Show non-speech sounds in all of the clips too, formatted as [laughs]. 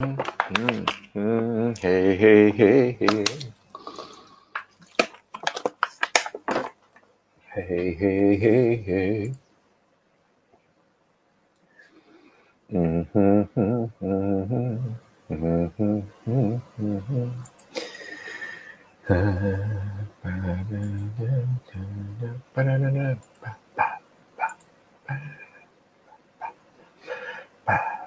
Mm-hmm. Hey, hey, hey, hey. Hey, hey, hey, hey. Mm-hmm, mm-hmm, mm-hmm, mm-hmm. Ba-da-da-da-da-da-da. Ba-da-da-da-ba-ba-ba-ba-ba-ba.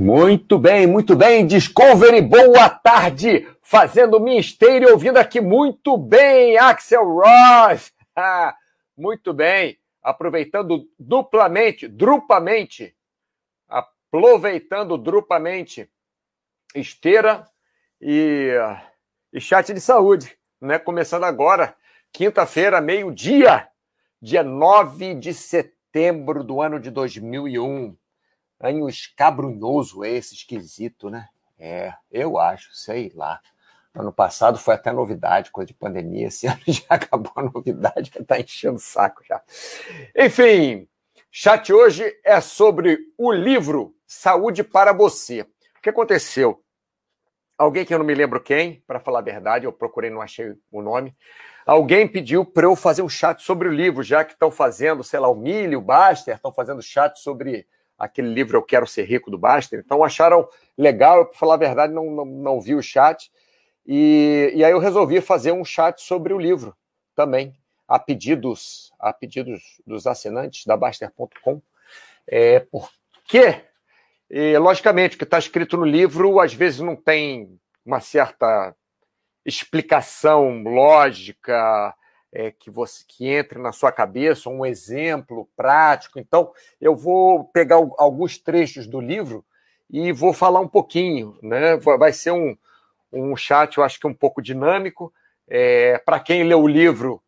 Muito bem, muito bem. Discovery, boa tarde. Fazendo mistério ouvindo aqui muito bem, Axel Ross. [laughs] Ah, muito bem. Aproveitando duplamente, drupamente, aproveitando drupamente esteira e, e chat de saúde, né? Começando agora, quinta-feira, meio-dia, dia 9 de setembro do ano de 2001. Ano escabrunhoso esse, esquisito, né? É, eu acho, sei lá. Ano passado foi até novidade, coisa de pandemia. Esse [laughs] ano já acabou a novidade, já tá enchendo o saco já. Enfim, chat hoje é sobre o livro Saúde para Você. O que aconteceu? Alguém que eu não me lembro quem, para falar a verdade, eu procurei, não achei o nome. Alguém pediu para eu fazer um chat sobre o livro, já que estão fazendo, sei lá, o Milho, o Baster, estão fazendo chat sobre aquele livro Eu Quero Ser Rico do Baster. Então acharam legal, para falar a verdade, não, não, não vi o chat. E, e aí eu resolvi fazer um chat sobre o livro também, a pedidos, a pedidos dos assinantes da Baster.com. É, porque e, logicamente, o que está escrito no livro às vezes não tem uma certa explicação lógica é, que você que entre na sua cabeça, um exemplo prático. Então, eu vou pegar alguns trechos do livro e vou falar um pouquinho. Né? Vai ser um, um chat, eu acho que um pouco dinâmico. É, Para quem leu o livro,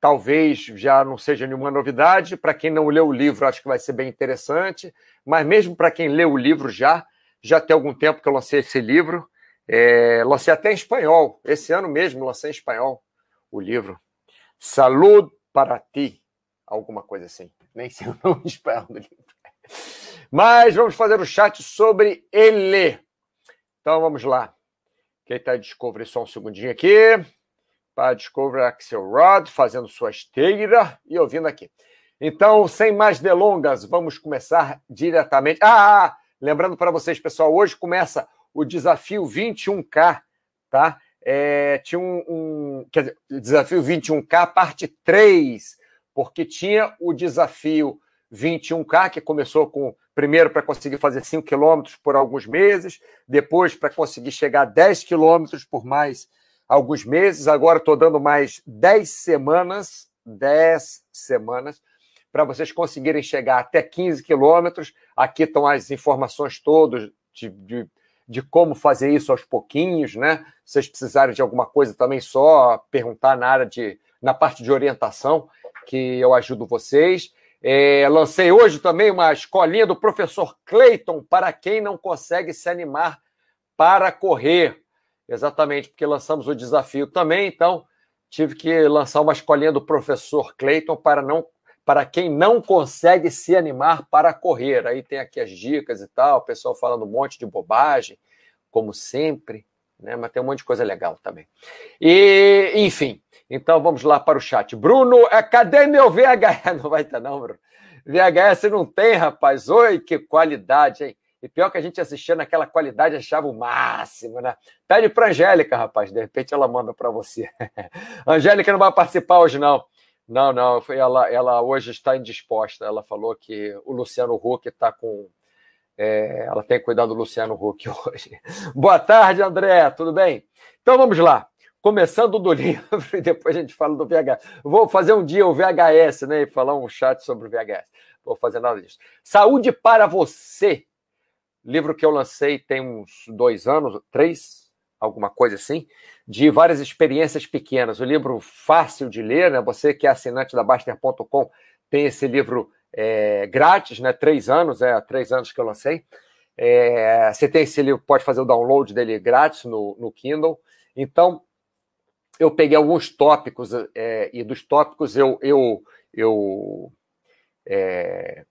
talvez já não seja nenhuma novidade. Para quem não leu o livro, acho que vai ser bem interessante. Mas mesmo para quem leu o livro já, já tem algum tempo que eu lancei esse livro. É, lancei até em espanhol. Esse ano mesmo lancei em espanhol o livro. Salud para ti. Alguma coisa assim. Nem sei [laughs] o nome espanhol do livro. Mas vamos fazer o chat sobre ele. Então vamos lá. Quem está Discovery, só um segundinho aqui para Discover Axelrod, fazendo sua esteira e ouvindo aqui. Então, sem mais delongas, vamos começar diretamente. Ah, ah lembrando para vocês, pessoal, hoje começa o desafio 21K, tá? É, tinha um, um, quer dizer, desafio 21K, parte 3, porque tinha o desafio 21K, que começou com primeiro para conseguir fazer 5 quilômetros por alguns meses, depois para conseguir chegar a 10 quilômetros por mais alguns meses, agora estou dando mais 10 semanas, 10 semanas, para vocês conseguirem chegar até 15 quilômetros. Aqui estão as informações todas de, de, de, como fazer isso aos pouquinhos, né? Se vocês precisarem de alguma coisa também, só perguntar na área de, na parte de orientação, que eu ajudo vocês. É, lancei hoje também uma escolinha do professor Clayton para quem não consegue se animar para correr. Exatamente, porque lançamos o desafio também, então tive que lançar uma escolinha do professor Clayton para não para quem não consegue se animar para correr. Aí tem aqui as dicas e tal, o pessoal falando um monte de bobagem, como sempre, né? Mas tem um monte de coisa legal também. E, enfim, então vamos lá para o chat. Bruno, é, cadê meu VHS? [laughs] Não vai estar, não, Bruno. VHS não tem, rapaz. Oi, que qualidade, hein? E pior que a gente assistia naquela qualidade, achava o máximo, né? Pede para Angélica, rapaz, de repente ela manda para você. [laughs] Angélica não vai participar hoje, não. Não, não, ela, ela hoje está indisposta. Ela falou que o Luciano Huck está com. É, ela tem cuidado do Luciano Huck [laughs] hoje. Boa tarde, André, tudo bem? Então vamos lá. Começando do [laughs] livro e depois a gente fala do VHS. Vou fazer um dia o VHS, né? E falar um chat sobre o VHS. Vou fazer nada disso. Saúde para você livro que eu lancei tem uns dois anos, três, alguma coisa assim, de várias experiências pequenas. O livro fácil de ler, né? Você que é assinante da Baster.com tem esse livro é, grátis, né? Três anos, é três anos que eu lancei. É, você tem esse livro, pode fazer o download dele grátis no, no Kindle. Então, eu peguei alguns tópicos é, e dos tópicos eu, eu, eu é,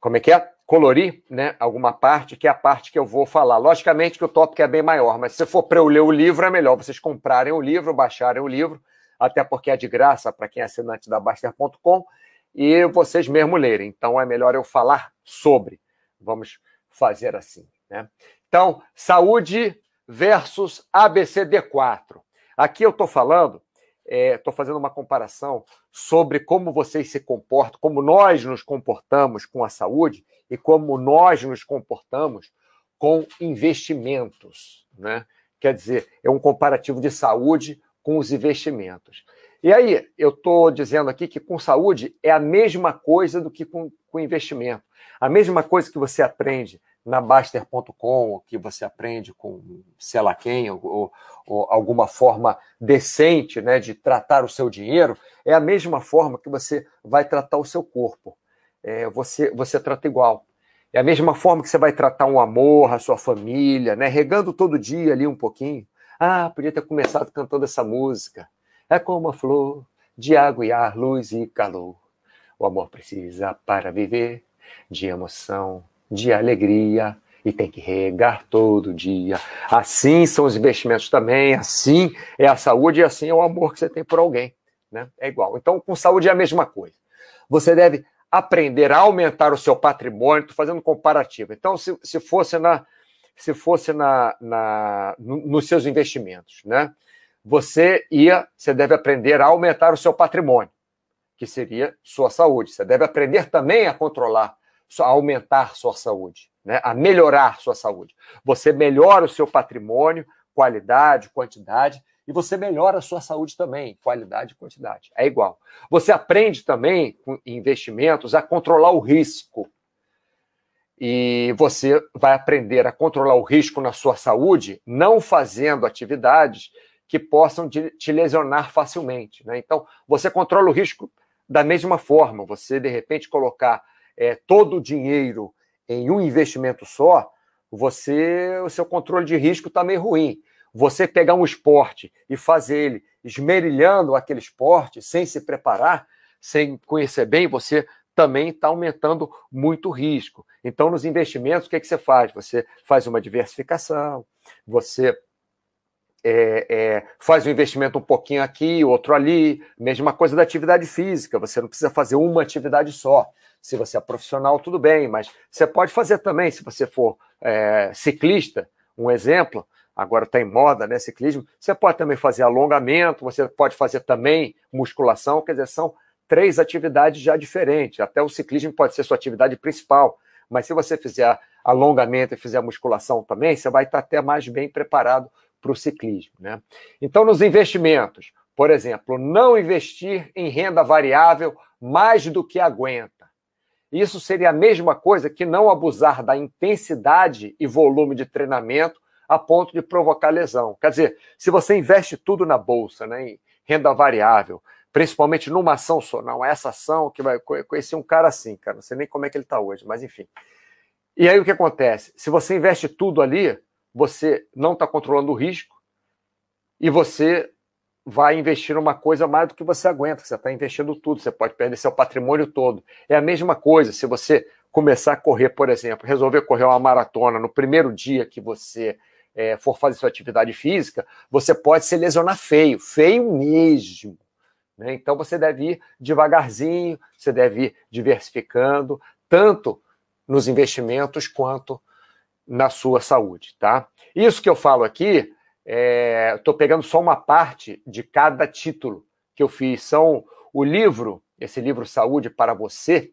como é que é? Colorir né, alguma parte, que é a parte que eu vou falar. Logicamente que o tópico é bem maior, mas se for para eu ler o livro, é melhor vocês comprarem o livro, baixarem o livro, até porque é de graça para quem é assinante da Baster.com, e vocês mesmo lerem. Então é melhor eu falar sobre. Vamos fazer assim. Né? Então, saúde versus ABCD4. Aqui eu estou falando, estou é, fazendo uma comparação sobre como vocês se comportam, como nós nos comportamos com a saúde e como nós nos comportamos com investimentos. Né? Quer dizer, é um comparativo de saúde com os investimentos. E aí, eu estou dizendo aqui que com saúde é a mesma coisa do que com, com investimento. A mesma coisa que você aprende na Baster.com, que você aprende com sei lá quem, ou, ou, alguma forma decente né, de tratar o seu dinheiro, é a mesma forma que você vai tratar o seu corpo. É, você, você trata igual. É a mesma forma que você vai tratar um amor, a sua família, né, regando todo dia ali um pouquinho. Ah, podia ter começado cantando essa música. É como a flor de água e ar, luz e calor. O amor precisa para viver de emoção, de alegria e tem que regar todo dia. Assim são os investimentos também, assim é a saúde e assim é o amor que você tem por alguém. Né? É igual. Então, com saúde é a mesma coisa. Você deve aprender a aumentar o seu patrimônio, estou fazendo comparativo. Então, se, se fosse na se fosse na, na no, nos seus investimentos, né? Você ia, você deve aprender a aumentar o seu patrimônio, que seria sua saúde. Você deve aprender também a controlar a aumentar sua saúde, né? a melhorar sua saúde. Você melhora o seu patrimônio, qualidade, quantidade, e você melhora a sua saúde também, qualidade e quantidade. É igual. Você aprende também, com investimentos, a controlar o risco. E você vai aprender a controlar o risco na sua saúde, não fazendo atividades que possam te lesionar facilmente. Né? Então, você controla o risco da mesma forma. Você, de repente, colocar é, todo o dinheiro em um investimento só, você o seu controle de risco está meio ruim. Você pegar um esporte e fazer ele esmerilhando aquele esporte, sem se preparar, sem conhecer bem, você também está aumentando muito o risco. Então, nos investimentos, o que, é que você faz? Você faz uma diversificação, você é, é, faz um investimento um pouquinho aqui, outro ali, mesma coisa da atividade física, você não precisa fazer uma atividade só. Se você é profissional, tudo bem, mas você pode fazer também, se você for é, ciclista, um exemplo, agora está em moda, né? Ciclismo, você pode também fazer alongamento, você pode fazer também musculação, quer dizer, são três atividades já diferentes. Até o ciclismo pode ser sua atividade principal, mas se você fizer alongamento e fizer musculação também, você vai estar até mais bem preparado para o ciclismo. Né? Então, nos investimentos, por exemplo, não investir em renda variável mais do que aguenta. Isso seria a mesma coisa que não abusar da intensidade e volume de treinamento a ponto de provocar lesão. Quer dizer, se você investe tudo na bolsa, né, em renda variável, principalmente numa ação só, não, essa ação que vai conhecer um cara assim, cara, não sei nem como é que ele está hoje, mas enfim. E aí o que acontece? Se você investe tudo ali, você não está controlando o risco e você vai investir uma coisa mais do que você aguenta, você está investindo tudo, você pode perder seu patrimônio todo. É a mesma coisa se você começar a correr, por exemplo, resolver correr uma maratona no primeiro dia que você é, for fazer sua atividade física, você pode se lesionar feio, feio mesmo. Né? Então você deve ir devagarzinho, você deve ir diversificando, tanto nos investimentos quanto na sua saúde, tá? Isso que eu falo aqui Estou é, pegando só uma parte de cada título que eu fiz. São o livro, esse livro Saúde para Você,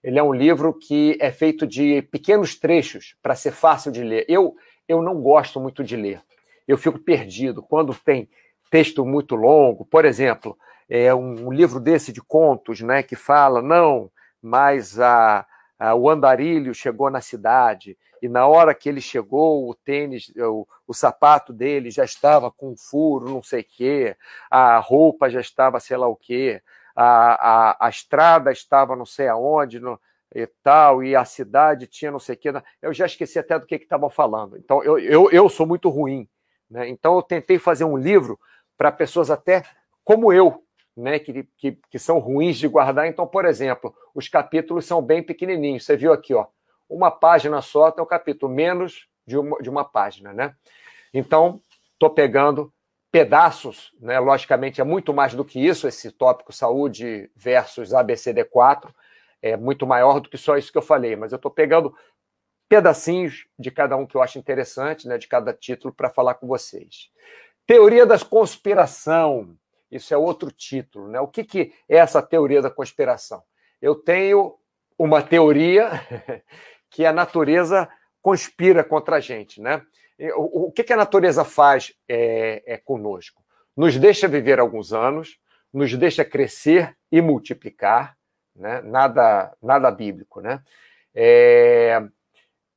ele é um livro que é feito de pequenos trechos para ser fácil de ler. Eu, eu não gosto muito de ler. Eu fico perdido quando tem texto muito longo. Por exemplo, é um, livro desse de contos, né, que fala não, mas a, a, o andarilho chegou na cidade e na hora que ele chegou, o tênis, o, o sapato dele já estava com um furo, não sei o quê, a roupa já estava sei lá o quê, a, a, a estrada estava não sei aonde, no, e tal, e a cidade tinha não sei o quê. Eu já esqueci até do que estavam falando. Então, eu, eu, eu sou muito ruim. Né? Então, eu tentei fazer um livro para pessoas até como eu, né, que, que, que, são ruins de guardar. Então, por exemplo, os capítulos são bem pequenininhos. Você viu aqui, ó, uma página só tem o capítulo, menos de uma, de uma página, né? Então, estou pegando pedaços, né? Logicamente, é muito mais do que isso, esse tópico saúde versus ABCD4 é muito maior do que só isso que eu falei, mas eu estou pegando pedacinhos de cada um que eu acho interessante, né? De cada título para falar com vocês. Teoria da conspiração. Isso é outro título, né? O que, que é essa teoria da conspiração? Eu tenho uma teoria [laughs] que a natureza conspira contra a gente, né? O, que, que a natureza faz é, é conosco? Nos deixa viver alguns anos, nos deixa crescer e multiplicar, né? Nada, nada bíblico, né? É,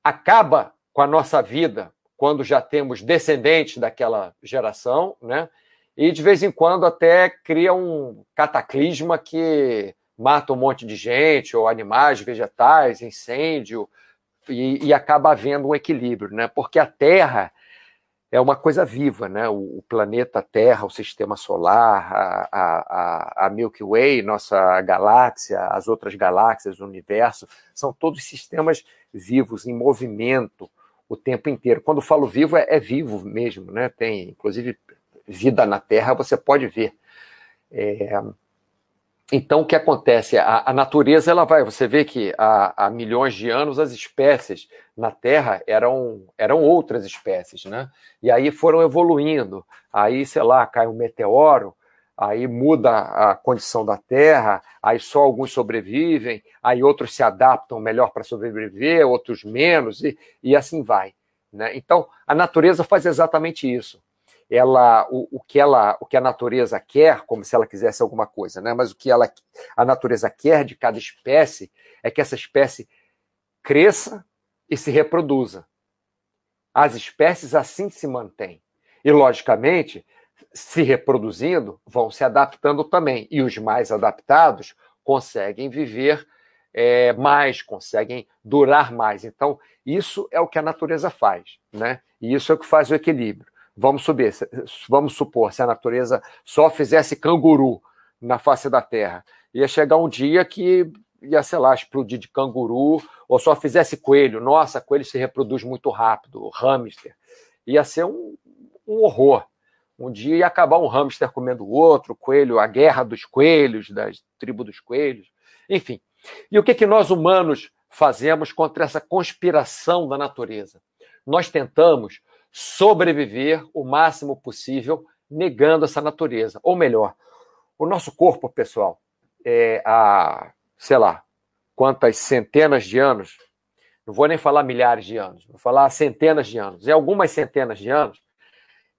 acaba com a nossa vida quando já temos descendentes daquela geração, né? E de vez em quando até cria um cataclisma que mata um monte de gente, ou animais, vegetais, incêndio, e, e acaba havendo um equilíbrio, né? Porque a Terra é uma coisa viva, né? O, o planeta Terra, o sistema solar, a, a, a, Milky Way, nossa galáxia, as outras galáxias, o universo, são todos sistemas vivos, em movimento o tempo inteiro. Quando falo vivo, é, é vivo mesmo, né? Tem, inclusive, vida na Terra, você pode ver. É, então, o que acontece? A, a, natureza ela vai. Você vê que há, há, milhões de anos as espécies na Terra eram, eram outras espécies, né? E aí foram evoluindo. Aí, sei lá, cai um meteoro, aí muda a condição da Terra, aí só alguns sobrevivem, aí outros se adaptam melhor para sobreviver, outros menos, e, e assim vai. Né? Então, a natureza faz exatamente isso ela o, o, que ela o que a natureza quer, como se ela quisesse alguma coisa, né? Mas o que ela a natureza quer de cada espécie é que essa espécie cresça e se reproduza. As espécies assim se mantêm. E logicamente, se reproduzindo, vão se adaptando também. E os mais adaptados conseguem viver é, mais, conseguem durar mais. Então, isso é o que a natureza faz, né? E isso é o que faz o equilíbrio. Vamos subir, vamos supor, se a natureza só fizesse canguru na face da Terra, ia chegar um dia que ia, sei lá, explodir de canguru, ou só fizesse coelho. Nossa, coelho se reproduz muito rápido, hamster. Ia ser um, um horror. Um dia ia acabar um hamster comendo o outro, coelho, a guerra dos coelhos, da tribo dos coelhos. Enfim. E o que, que nós humanos fazemos contra essa conspiração da natureza? Nós tentamos sobreviver o máximo possível negando essa natureza. Ou melhor, o nosso corpo, pessoal, é, há, sei lá, quantas centenas de anos, não vou nem falar milhares de anos, vou falar centenas de anos, em algumas centenas de anos,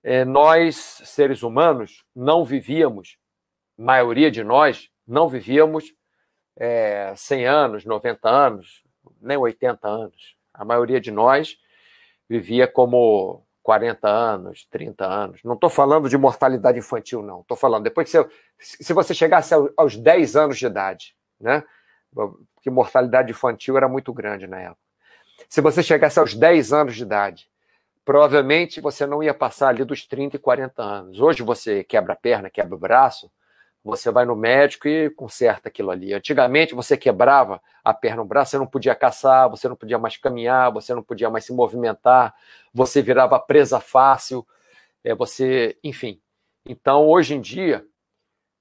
é, nós, seres humanos, não vivíamos, maioria de nós, não vivíamos é, 100 anos, 90 anos, nem 80 anos. A maioria de nós vivia como 40 anos, 30 anos. Não estou falando de mortalidade infantil, não. Estou falando depois que você, se você chegasse aos 10 anos de idade, né? Porque mortalidade infantil era muito grande na época. Se você chegasse aos 10 anos de idade, provavelmente você não ia passar ali dos 30 e 40 anos. Hoje você quebra a perna, quebra o braço, você vai no médico e conserta aquilo ali. Antigamente você quebrava a perna, o braço, você não podia caçar, você não podia mais caminhar, você não podia mais se movimentar, você virava presa fácil, é, você, enfim. Então, hoje em dia,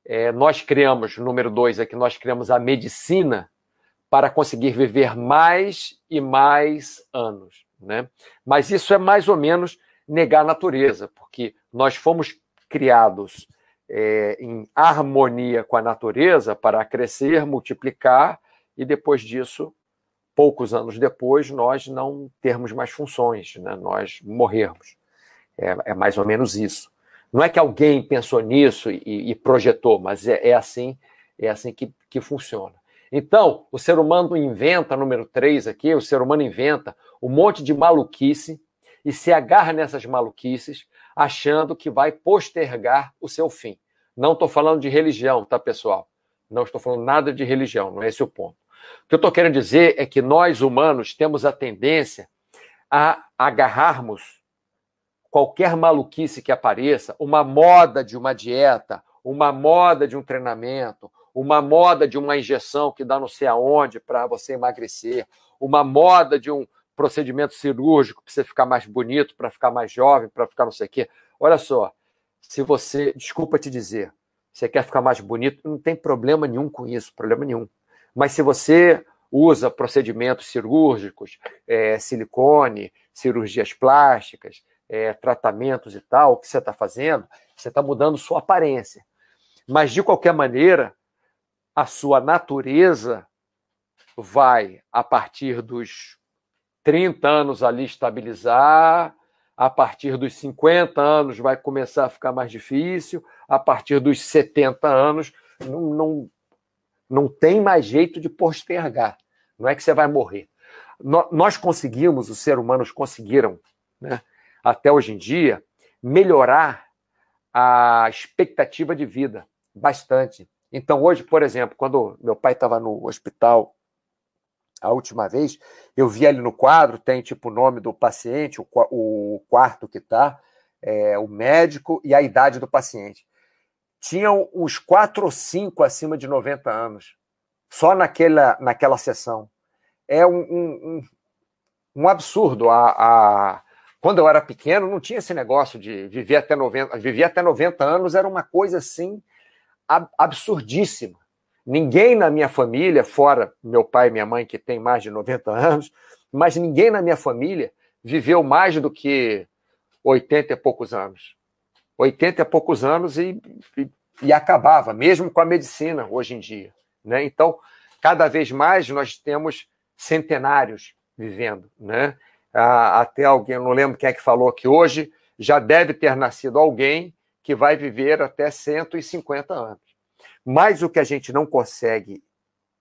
é, nós criamos, número dois é que nós criamos a medicina para conseguir viver mais e mais anos, né? Mas isso é mais ou menos negar a natureza, porque nós fomos criados é, em harmonia com a natureza para crescer, multiplicar e depois disso, poucos anos depois, nós não termos mais funções, né? nós morrermos. É, é, mais ou menos isso. Não é que alguém pensou nisso e, e projetou, mas é, é, assim, é assim que, que funciona. Então, o ser humano inventa, número 3 aqui, o ser humano inventa um monte de maluquice e se agarra nessas maluquices achando que vai postergar o seu fim. Não estou falando de religião, tá, pessoal? Não estou falando nada de religião, não é esse o ponto. O que eu estou querendo dizer é que nós humanos temos a tendência a agarrarmos qualquer maluquice que apareça, uma moda de uma dieta, uma moda de um treinamento, uma moda de uma injeção que dá não sei aonde para você emagrecer, uma moda de um procedimento cirúrgico para você ficar mais bonito, para ficar mais jovem, para ficar não sei o quê. Olha só, se você, desculpa te dizer, você quer ficar mais bonito, não tem problema nenhum com isso, problema nenhum. Mas se você usa procedimentos cirúrgicos, é, silicone, cirurgias plásticas, é, tratamentos e tal, o que você está fazendo, você está mudando sua aparência. Mas, de qualquer maneira, a sua natureza vai, a partir dos 30 anos ali, estabilizar, a partir dos 50 anos vai começar a ficar mais difícil, a partir dos 70 anos não, não, não tem mais jeito de postergar. Não é que você vai morrer. Nós conseguimos, os seres humanos conseguiram, né, até hoje em dia, melhorar a expectativa de vida bastante. Então, hoje, por exemplo, quando meu pai estava no hospital a última vez, eu vi ali no quadro, tem tipo o nome do paciente, o, o quarto que está, é, o médico e a idade do paciente. Tinham uns quatro ou cinco acima de 90 anos, só naquela, naquela sessão. É um, um, um absurdo. A, a, quando eu era pequeno, não tinha esse negócio de viver até 90, viver até 90 anos era uma coisa assim absurdíssima. Ninguém na minha família, fora meu pai e minha mãe, que tem mais de 90 anos, mas ninguém na minha família viveu mais do que 80 e poucos anos. 80 e poucos anos e, e, e acabava, mesmo com a medicina hoje em dia. Né? Então, cada vez mais nós temos centenários vivendo. Né? Até alguém, não lembro quem é que falou que hoje já deve ter nascido alguém que vai viver até 150 anos. Mas o que a gente não consegue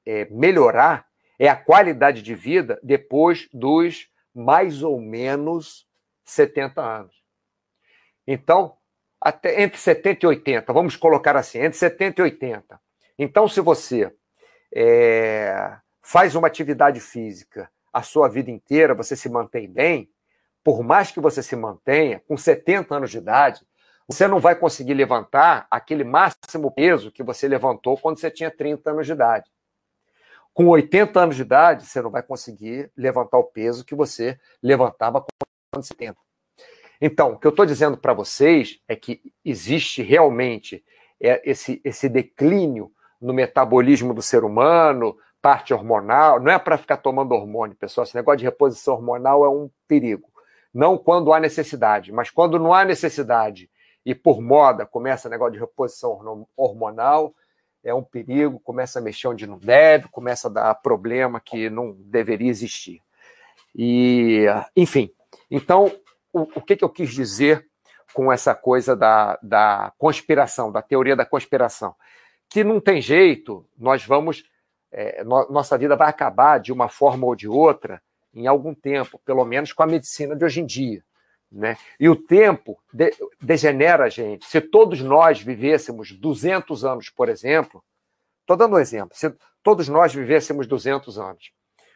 é, melhorar é a qualidade de vida depois dos mais ou menos 70 anos. Então, até entre 70 e 80, vamos colocar assim, entre 70 e 80. Então, se você é, faz uma atividade física a sua vida inteira, você se mantém bem, por mais que você se mantenha, com 70 anos de idade, você não vai conseguir levantar aquele máximo peso que você levantou quando você tinha 30 anos de idade. Com 80 anos de idade, você não vai conseguir levantar o peso que você levantava quando você 70. Então, o que eu estou dizendo para vocês é que existe realmente é, esse, esse declínio no metabolismo do ser humano, parte hormonal. Não é para ficar tomando hormônio, pessoal. Esse negócio de reposição hormonal é um perigo. Não quando há necessidade, mas quando não há necessidade e por moda começa negócio de reposição hormonal, é um perigo, começa a mexer onde não deve, começa a dar problema que não deveria existir. E, enfim, então, o, o que, que eu quis dizer com essa coisa da, da conspiração, da teoria da conspiração? Que não tem jeito, nós vamos, é, no, nossa vida vai acabar de uma forma ou de outra em algum tempo, pelo menos com a medicina de hoje em dia. Né? E o tempo de, degenera a gente. Se todos nós vivêssemos 200 anos, por exemplo, estou dando um exemplo, se todos nós vivêssemos 200 anos,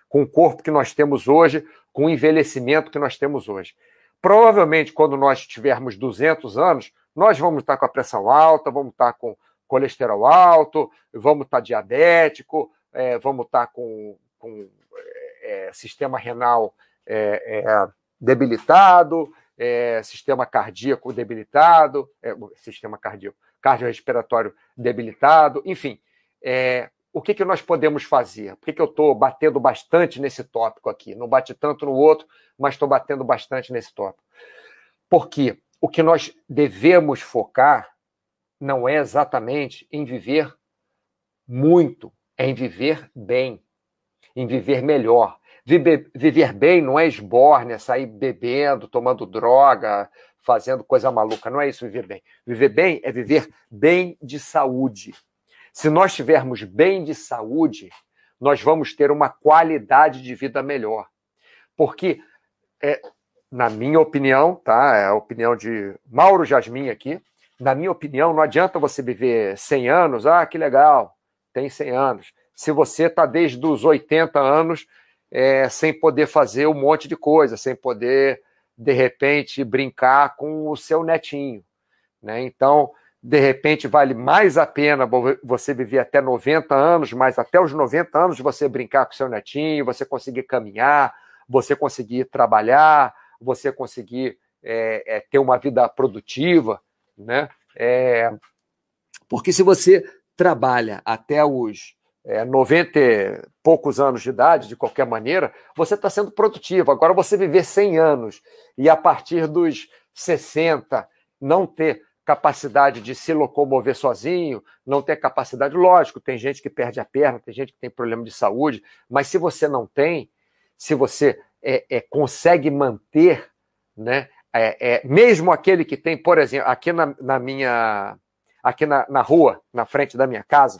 com o corpo que nós temos hoje, com o envelhecimento que nós temos hoje, provavelmente quando nós tivermos 200 anos, nós vamos estar com a pressão alta, vamos estar com colesterol alto, vamos estar diabético, é, vamos estar com, com é, sistema renal é, é debilitado, é, sistema cardíaco debilitado, é, sistema cardíaco, cardiorrespiratório debilitado, enfim. É, o que, que nós podemos fazer? Por que, que eu estou batendo bastante nesse tópico aqui? Não bate tanto no outro, mas estou batendo bastante nesse tópico. Porque o que nós devemos focar não é exatamente em viver muito, é em viver bem, em viver melhor, Viver, viver bem não é esbórnia, sair bebendo, tomando droga, fazendo coisa maluca. Não é isso viver bem. Viver bem é viver bem de saúde. Se nós estivermos bem de saúde, nós vamos ter uma qualidade de vida melhor. Porque, é, na minha opinião, tá? É a opinião de Mauro Jasmin aqui. Na minha opinião, não adianta você viver 100 anos. Ah, que legal, tem 100 anos. Se você está desde os 80 anos é, sem poder fazer um monte de coisa, sem poder, de repente, brincar com o seu netinho. Né? Então, de repente vale mais a pena você viver até 90 anos, mas até os 90 anos você brincar com seu netinho, você conseguir caminhar, você conseguir trabalhar, você conseguir é, é, ter uma vida produtiva, né? É, porque se você trabalha até os é, 90 e poucos anos de idade, de qualquer maneira, você está sendo produtivo. Agora, você viver 100 anos e a partir dos 60 não ter capacidade de se locomover sozinho, não ter capacidade, lógico, tem gente que perde a perna, tem gente que tem problema de saúde, mas se você não tem, se você é, é, consegue manter, né, é, é mesmo aquele que tem, por exemplo, aqui na, na minha, aqui na, na, rua, na frente da minha casa,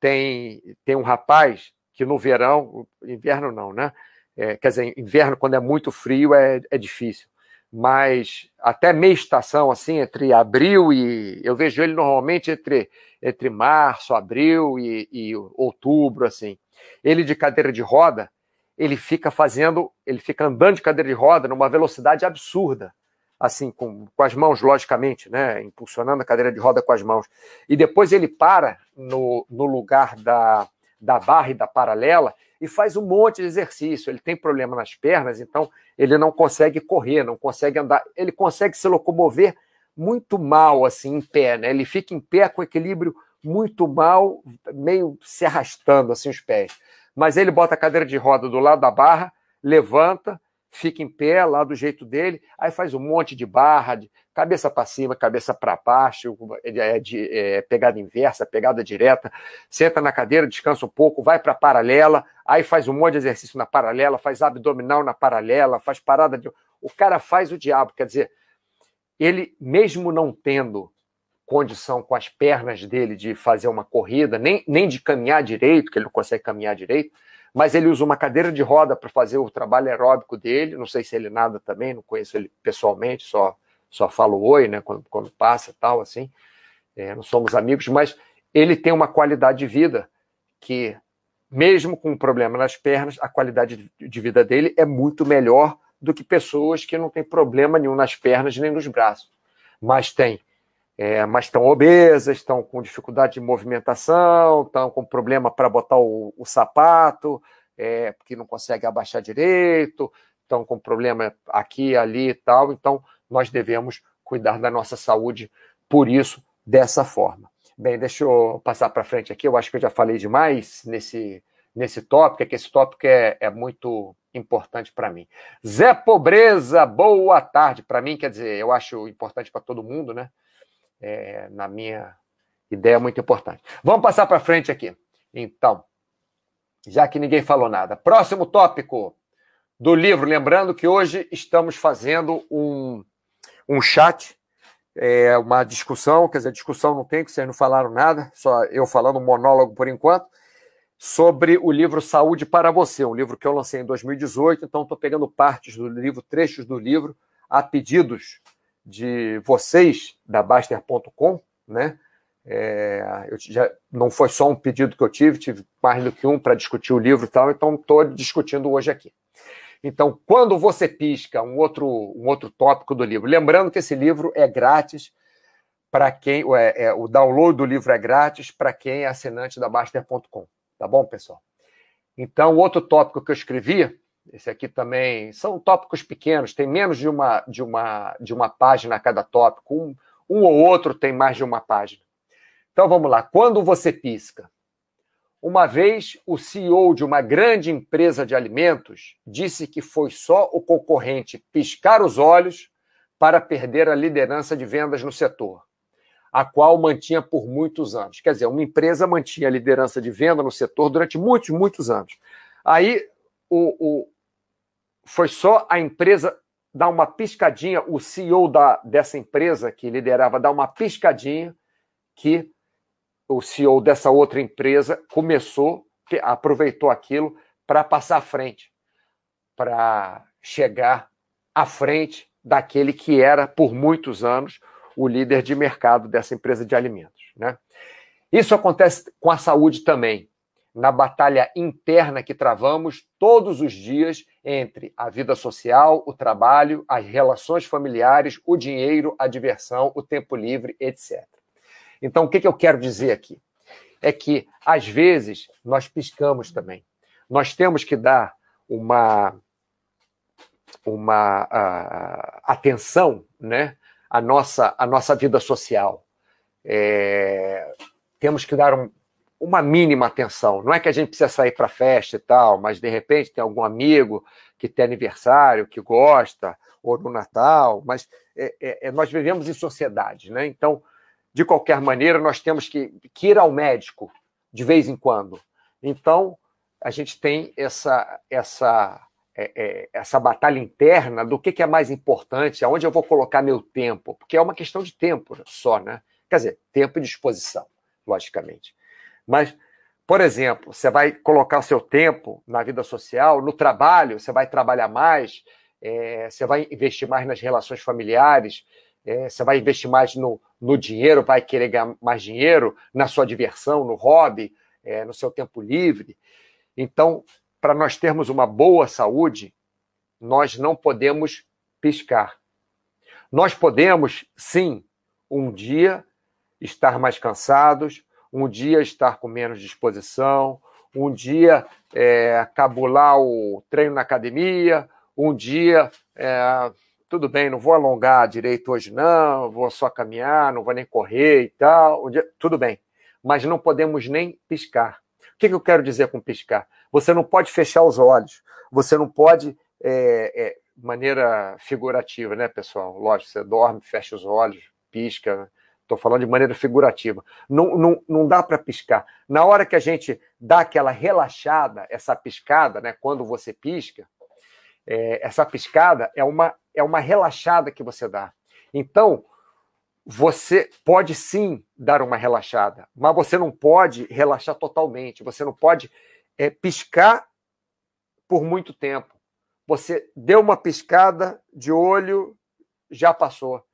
tem, tem um rapaz que no verão, inverno não, né? É, quer dizer, inverno quando é muito frio é, é difícil mas até meia estação, assim, entre abril e. Eu vejo ele normalmente entre, entre março, abril e, e outubro, assim. Ele de cadeira de roda, ele fica fazendo, ele fica andando de cadeira de roda numa velocidade absurda, assim, com, com as mãos, logicamente, né? Impulsionando a cadeira de roda com as mãos. E depois ele para no, no lugar da, da barra e da paralela e faz um monte de exercício. Ele tem problema nas pernas, então ele não consegue correr, não consegue andar. Ele consegue se locomover muito mal, assim, em pé, né? Ele fica em pé com equilíbrio muito mal, meio se arrastando, assim, os pés. Mas ele bota a cadeira de roda do lado da barra, levanta, fica em pé lá do jeito dele, aí faz um monte de barra, de cabeça para cima, cabeça para baixo, é, de, é, pegada inversa, pegada direta, senta na cadeira, descansa um pouco, vai para paralela, aí faz um monte de exercício na paralela, faz abdominal na paralela, faz parada de. O cara faz o diabo, quer dizer, ele, mesmo não tendo condição com as pernas dele de fazer uma corrida, nem, nem de caminhar direito, que ele não consegue caminhar direito, mas ele usa uma cadeira de roda para fazer o trabalho aeróbico dele. Não sei se ele nada também, não conheço ele pessoalmente, só só falo oi, né, quando, quando passa tal, assim. É, não somos amigos, mas ele tem uma qualidade de vida que, mesmo com um problema nas pernas, a qualidade de vida dele é muito melhor do que pessoas que não têm problema nenhum nas pernas nem nos braços, mas tem é, mas estão obesas, estão com dificuldade de movimentação, estão com problema para botar o, o sapato, é, porque não consegue abaixar direito, estão com problema aqui, ali e tal. Então, nós devemos cuidar da nossa saúde por isso, dessa forma. Bem, deixa eu passar para frente aqui. Eu acho que eu já falei demais nesse, nesse tópico, é que esse tópico é, é muito importante para mim. Zé Pobreza, boa tarde. Para mim, quer dizer, eu acho importante para todo mundo, né? É, na minha ideia, muito importante. Vamos passar para frente aqui. Então, já que ninguém falou nada. Próximo tópico do livro. Lembrando que hoje estamos fazendo um, um chat, é, uma discussão, quer dizer, discussão não tem, que vocês não falaram nada, só eu falando um monólogo por enquanto, sobre o livro Saúde para Você, um livro que eu lancei em 2018, então estou pegando partes do livro, trechos do livro, a pedidos de vocês da Baster.com, né? É, eu já, não foi só um pedido que eu tive, tive mais do que um para discutir o livro e tal, então estou discutindo hoje aqui. Então, quando você pisca, um outro, um outro tópico do livro. Lembrando que esse livro é grátis para quem. É, é, o download do livro é grátis para quem é assinante da Baster.com. Tá bom, pessoal? Então, outro tópico que eu escrevi esse aqui também são tópicos pequenos, tem menos de uma de uma de uma página a cada tópico, um, um ou outro tem mais de uma página. Então vamos lá. Quando você pisca? Uma vez o CEO de uma grande empresa de alimentos disse que foi só o concorrente piscar os olhos para perder a liderança de vendas no setor, a qual mantinha por muitos anos. Quer dizer, uma empresa mantinha a liderança de venda no setor durante muitos, muitos anos. Aí o, o, foi só a empresa dar uma piscadinha, o CEO da, dessa empresa que liderava dar uma piscadinha, que o CEO dessa outra empresa começou, aproveitou aquilo para passar à frente, para chegar à frente daquele que era, por muitos anos, o líder de mercado dessa empresa de alimentos. Né? Isso acontece com a saúde também na batalha interna que travamos todos os dias entre a vida social, o trabalho, as relações familiares, o dinheiro, a diversão, o tempo livre, etc. Então, o que, eu quero dizer aqui? É que, às vezes, nós piscamos também. Nós temos que dar uma, uma uh, atenção né, à, nossa, à nossa vida social. É, temos que dar um, uma mínima atenção. Não é que a gente precisa sair para festa e tal, mas de repente tem algum amigo que tem aniversário, que gosta, ou no Natal, mas é, é, é, nós vivemos em sociedade, né? Então, de qualquer maneira, nós temos que, que ir ao médico de vez em quando. Então, a gente tem essa, essa, é, é, essa batalha interna do que, que é mais importante, aonde eu vou colocar meu tempo, porque é uma questão de tempo só, né? Quer dizer, tempo e disposição, logicamente. Mas, por exemplo, você vai colocar o seu tempo na vida social, no trabalho, você vai trabalhar mais, é, você vai investir mais nas relações familiares, é, você vai investir mais no, no dinheiro, vai querer ganhar mais dinheiro, na sua diversão, no hobby, é, no seu tempo livre. Então, para nós termos uma boa saúde, nós não podemos piscar. Nós podemos, sim, um dia estar mais cansados, um dia estar com menos disposição, um dia é, cabular o treino na academia, um dia, é, tudo bem, não vou alongar direito hoje, não, vou só caminhar, não vou nem correr e tal, um dia, tudo bem, mas não podemos nem piscar. O que, que eu quero dizer com piscar? Você não pode fechar os olhos, você não pode, é, é, maneira figurativa, né, pessoal? Lógico, você dorme, fecha os olhos, pisca, Estou falando de maneira figurativa. Não, não, não dá para piscar. Na hora que a gente dá aquela relaxada, essa piscada, né, quando você pisca, é, essa piscada é uma, é uma relaxada que você dá. Então, você pode sim dar uma relaxada, mas você não pode relaxar totalmente. Você não pode é, piscar por muito tempo. Você deu uma piscada de olho, já passou.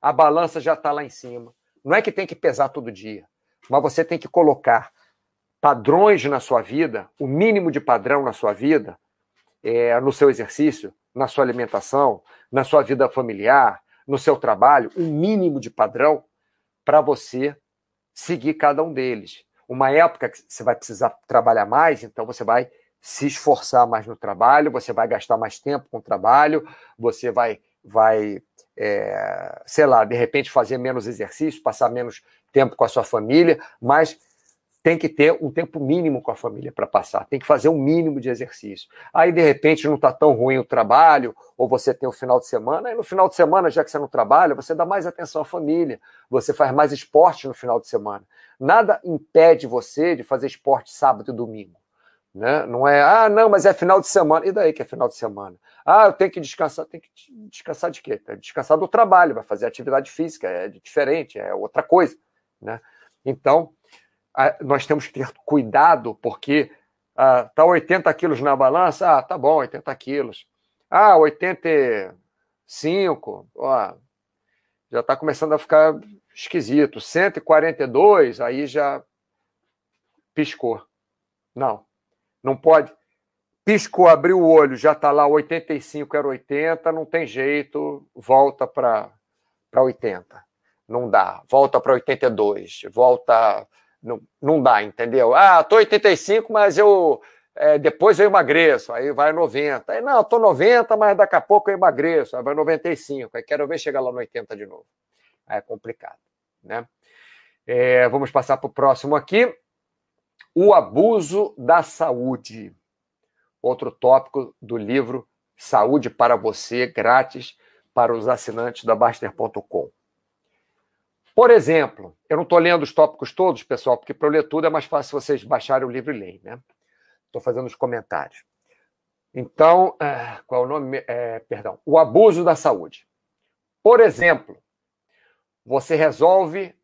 A balança já está lá em cima. Não é que tem que pesar todo dia, mas você tem que colocar padrões na sua vida, o mínimo de padrão na sua vida, é, no seu exercício, na sua alimentação, na sua vida familiar, no seu trabalho, um mínimo de padrão para você seguir cada um deles. Uma época que você vai precisar trabalhar mais, então você vai se esforçar mais no trabalho, você vai gastar mais tempo com o trabalho, você vai, vai é, sei lá, de repente fazer menos exercício, passar menos tempo com a sua família, mas tem que ter um tempo mínimo com a família para passar, tem que fazer um mínimo de exercício. Aí, de repente, não está tão ruim o trabalho, ou você tem o final de semana, aí no final de semana, já que você não trabalha, você dá mais atenção à família, você faz mais esporte no final de semana. Nada impede você de fazer esporte sábado e domingo. Né? Não é, ah, não, mas é final de semana. E daí que é final de semana? Ah, eu tenho que descansar. Tem que descansar de quê? Descansar do trabalho, vai fazer atividade física, é diferente, é outra coisa. Né? Então, nós temos que ter cuidado, porque ah, tá 80 quilos na balança, ah, tá bom, 80 quilos. Ah, 85, ó, já está começando a ficar esquisito. 142, aí já piscou. Não, não pode. Piscou, abriu o olho, já está lá 85, era 80, não tem jeito, volta para 80. Não dá. Volta para 82, volta. Não, não dá, entendeu? Ah, tô 85, mas eu é, depois eu emagreço, aí vai 90. Aí, não, tô 90, mas daqui a pouco eu emagreço, aí vai 95. Aí quero ver chegar lá no 80 de novo. Aí é complicado, né? É, vamos passar para o próximo aqui. O abuso da saúde. Outro tópico do livro Saúde para Você, grátis para os assinantes da Baster.com. Por exemplo, eu não estou lendo os tópicos todos, pessoal, porque para eu ler tudo é mais fácil vocês baixarem o livro e lerem, né? Estou fazendo os comentários. Então, é, qual é o nome? É, perdão. O abuso da saúde. Por exemplo, você resolve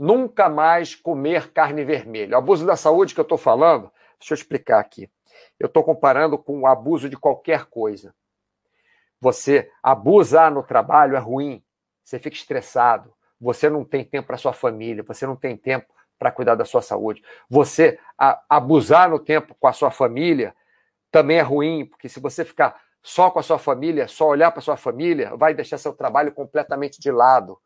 nunca mais comer carne vermelha. O abuso da saúde que eu estou falando, deixa eu explicar aqui. Eu estou comparando com o abuso de qualquer coisa. Você abusar no trabalho é ruim, você fica estressado, você não tem tempo para sua família, você não tem tempo para cuidar da sua saúde. Você abusar no tempo com a sua família também é ruim, porque se você ficar só com a sua família, só olhar para sua família, vai deixar seu trabalho completamente de lado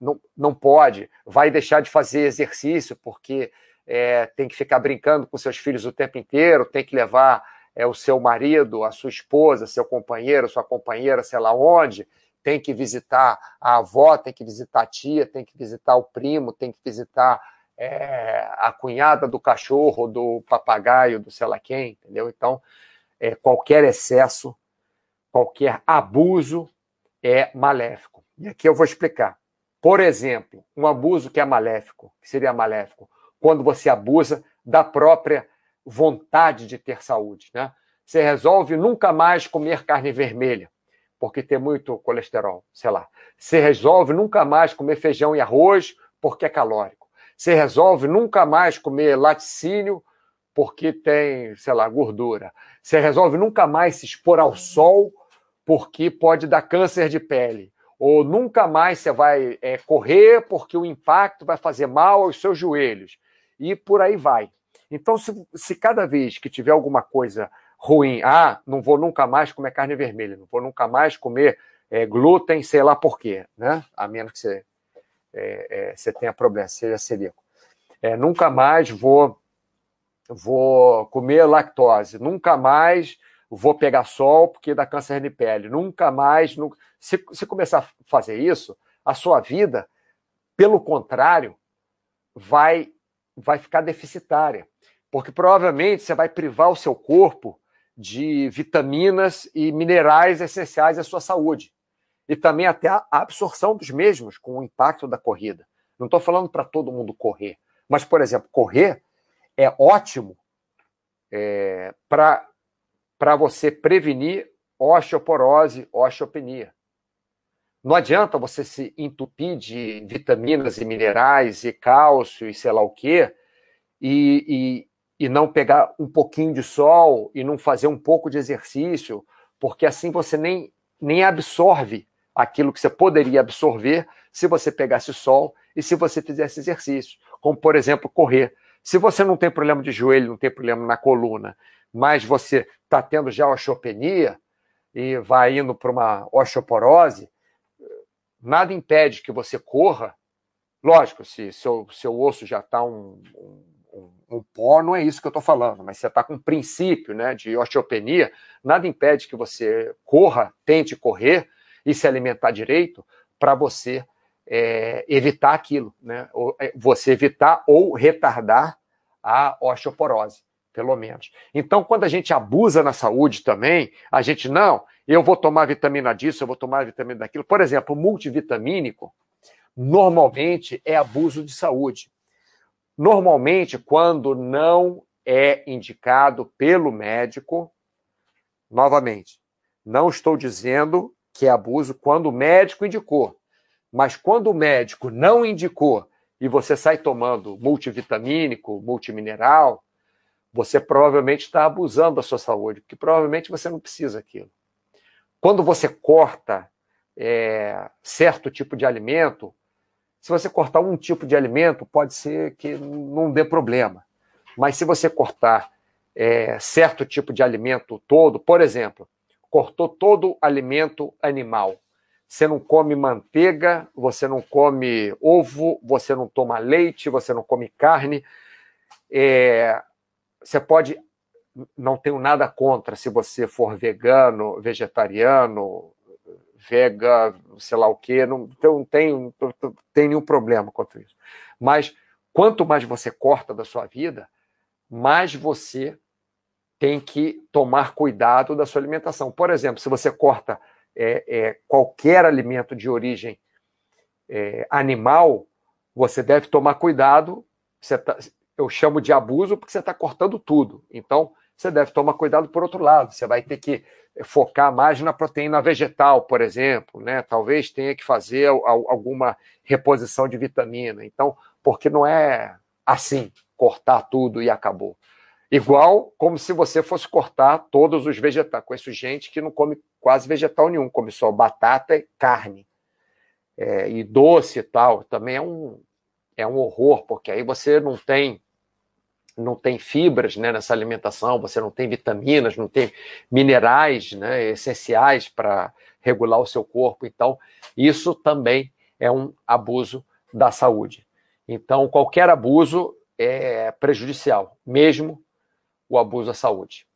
não, não pode, vai deixar de fazer exercício porque é, tem que ficar brincando com seus filhos o tempo inteiro, tem que levar é, o seu marido, a sua esposa, seu companheiro, sua companheira, sei lá onde, tem que visitar a avó, tem que visitar a tia, tem que visitar o primo, tem que visitar é, a cunhada do cachorro, do papagaio, do sei lá quem, entendeu? Então, é, qualquer excesso, qualquer abuso é maléfico. E aqui eu vou explicar. Por exemplo, um abuso que é maléfico, que seria maléfico, quando você abusa da própria vontade de ter saúde, né? Você resolve nunca mais comer carne vermelha, porque tem muito colesterol, sei lá. Você resolve nunca mais comer feijão e arroz, porque é calórico. Você resolve nunca mais comer laticínio, porque tem, sei lá, gordura. Você resolve nunca mais se expor ao sol, porque pode dar câncer de pele. Ou nunca mais você vai é, correr, porque o impacto vai fazer mal aos seus joelhos. E por aí vai. Então, se, se cada vez que tiver alguma coisa ruim, ah, não vou nunca mais comer carne vermelha, não vou nunca mais comer é, glúten, sei lá por quê, né? A menos que você, é, é, você tenha problema, seja celíaco. É, nunca mais vou, vou comer lactose, nunca mais vou pegar sol porque dá câncer de pele, nunca mais. Nunca... Se, se começar a fazer isso, a sua vida, pelo contrário, vai, vai ficar deficitária. Porque provavelmente você vai privar o seu corpo de vitaminas e minerais essenciais à sua saúde. E também até a absorção dos mesmos com o impacto da corrida. Não estou falando para todo mundo correr. Mas, por exemplo, correr é ótimo é, para para você prevenir osteoporose, osteopenia. Não adianta você se entupir de vitaminas e minerais e cálcio e sei lá o quê e, e, e não pegar um pouquinho de sol e não fazer um pouco de exercício, porque assim você nem, nem absorve aquilo que você poderia absorver se você pegasse sol e se você fizesse exercício, como por exemplo correr. Se você não tem problema de joelho, não tem problema na coluna, mas você está tendo já osteopenia e vai indo para uma osteoporose, nada impede que você corra. Lógico, se seu, seu osso já está um, um, um, pó, não é isso que eu estou falando, mas você está com um princípio né, de osteopenia, nada impede que você corra, tente correr e se alimentar direito para você é, evitar aquilo, né? É, você evitar ou retardar a osteoporose pelo menos. Então, quando a gente abusa na saúde também, a gente, não, eu vou tomar vitamina disso, eu vou tomar vitamina daquilo. Por exemplo, o multivitamínico, normalmente é abuso de saúde. Normalmente, quando não é indicado pelo médico, novamente, não estou dizendo que é abuso quando o médico indicou, mas quando o médico não indicou e você sai tomando multivitamínico, multimineral, você provavelmente está abusando da sua saúde, porque provavelmente você não precisa daquilo. Quando você corta é, certo tipo de alimento, se você cortar um tipo de alimento, pode ser que não dê problema. Mas se você cortar é, certo tipo de alimento todo, por exemplo, cortou todo alimento animal, você não come manteiga, você não come ovo, você não toma leite, você não come carne, é, você pode. Não tenho nada contra se você for vegano, vegetariano, vega, sei lá o quê, não, tem, não tem nenhum problema quanto isso. Mas quanto mais você corta da sua vida, mais você tem que tomar cuidado da sua alimentação. Por exemplo, se você corta é, é, qualquer alimento de origem é, animal, você deve tomar cuidado. Você tá, eu chamo de abuso porque você está cortando tudo. Então, você deve tomar cuidado por outro lado. Você vai ter que focar mais na proteína vegetal, por exemplo, né? Talvez tenha que fazer alguma reposição de vitamina. Então, porque não é assim, cortar tudo e acabou. Igual como se você fosse cortar todos os vegetais. Conheço gente que não come quase vegetal nenhum, come só batata e carne. É, e doce e tal. Também é um, é um horror, porque aí você não tem não tem fibras né, nessa alimentação, você não tem vitaminas, não tem minerais né, essenciais para regular o seu corpo. Então, isso também é um abuso da saúde. Então, qualquer abuso é prejudicial, mesmo o abuso à saúde.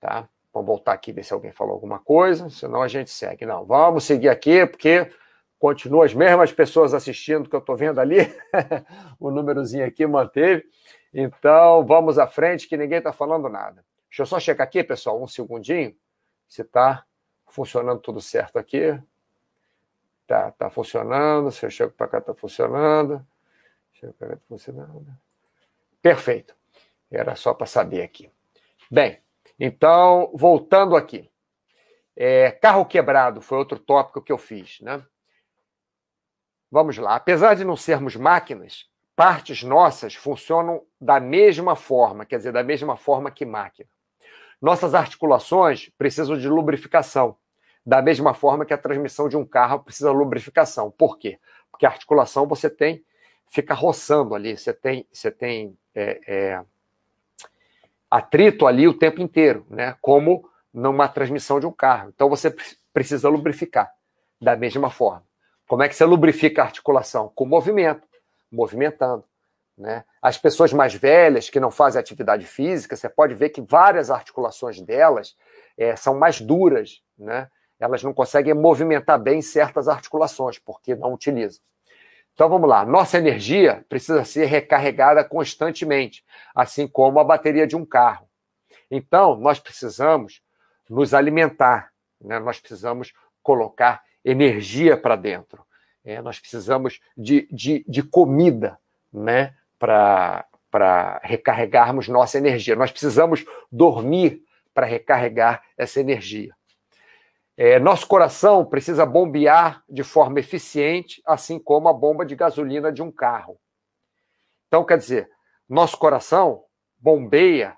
Tá? Vamos voltar aqui ver se alguém falou alguma coisa, senão a gente segue. Não, vamos seguir aqui, porque continua as mesmas pessoas assistindo que eu estou vendo ali. [laughs] o númerozinho aqui manteve. Então, vamos à frente, que ninguém está falando nada. Deixa eu só checar aqui, pessoal, um segundinho, se está funcionando tudo certo aqui. Tá, tá funcionando. Se eu chego para cá, está funcionando. Chego para cá, está funcionando. Perfeito. Era só para saber aqui. Bem, então, voltando aqui. É, carro quebrado foi outro tópico que eu fiz, né? Vamos lá. Apesar de não sermos máquinas, partes nossas funcionam da mesma forma, quer dizer, da mesma forma que máquina. Nossas articulações precisam de lubrificação, da mesma forma que a transmissão de um carro precisa de lubrificação. Por quê? Porque a articulação você tem, fica roçando ali, você tem, você tem é, é, atrito ali o tempo inteiro, né? como numa transmissão de um carro. Então você precisa lubrificar da mesma forma. Como é que você lubrifica a articulação? Com movimento, movimentando. Né? As pessoas mais velhas que não fazem atividade física, você pode ver que várias articulações delas é, são mais duras, né? Elas não conseguem movimentar bem certas articulações, porque não utilizam. Então vamos lá, nossa energia precisa ser recarregada constantemente, assim como a bateria de um carro. Então, nós precisamos nos alimentar, né? nós precisamos colocar energia para dentro, é, nós precisamos de, de, de comida, né? para recarregarmos nossa energia. Nós precisamos dormir para recarregar essa energia. É, nosso coração precisa bombear de forma eficiente, assim como a bomba de gasolina de um carro. Então, quer dizer, nosso coração bombeia,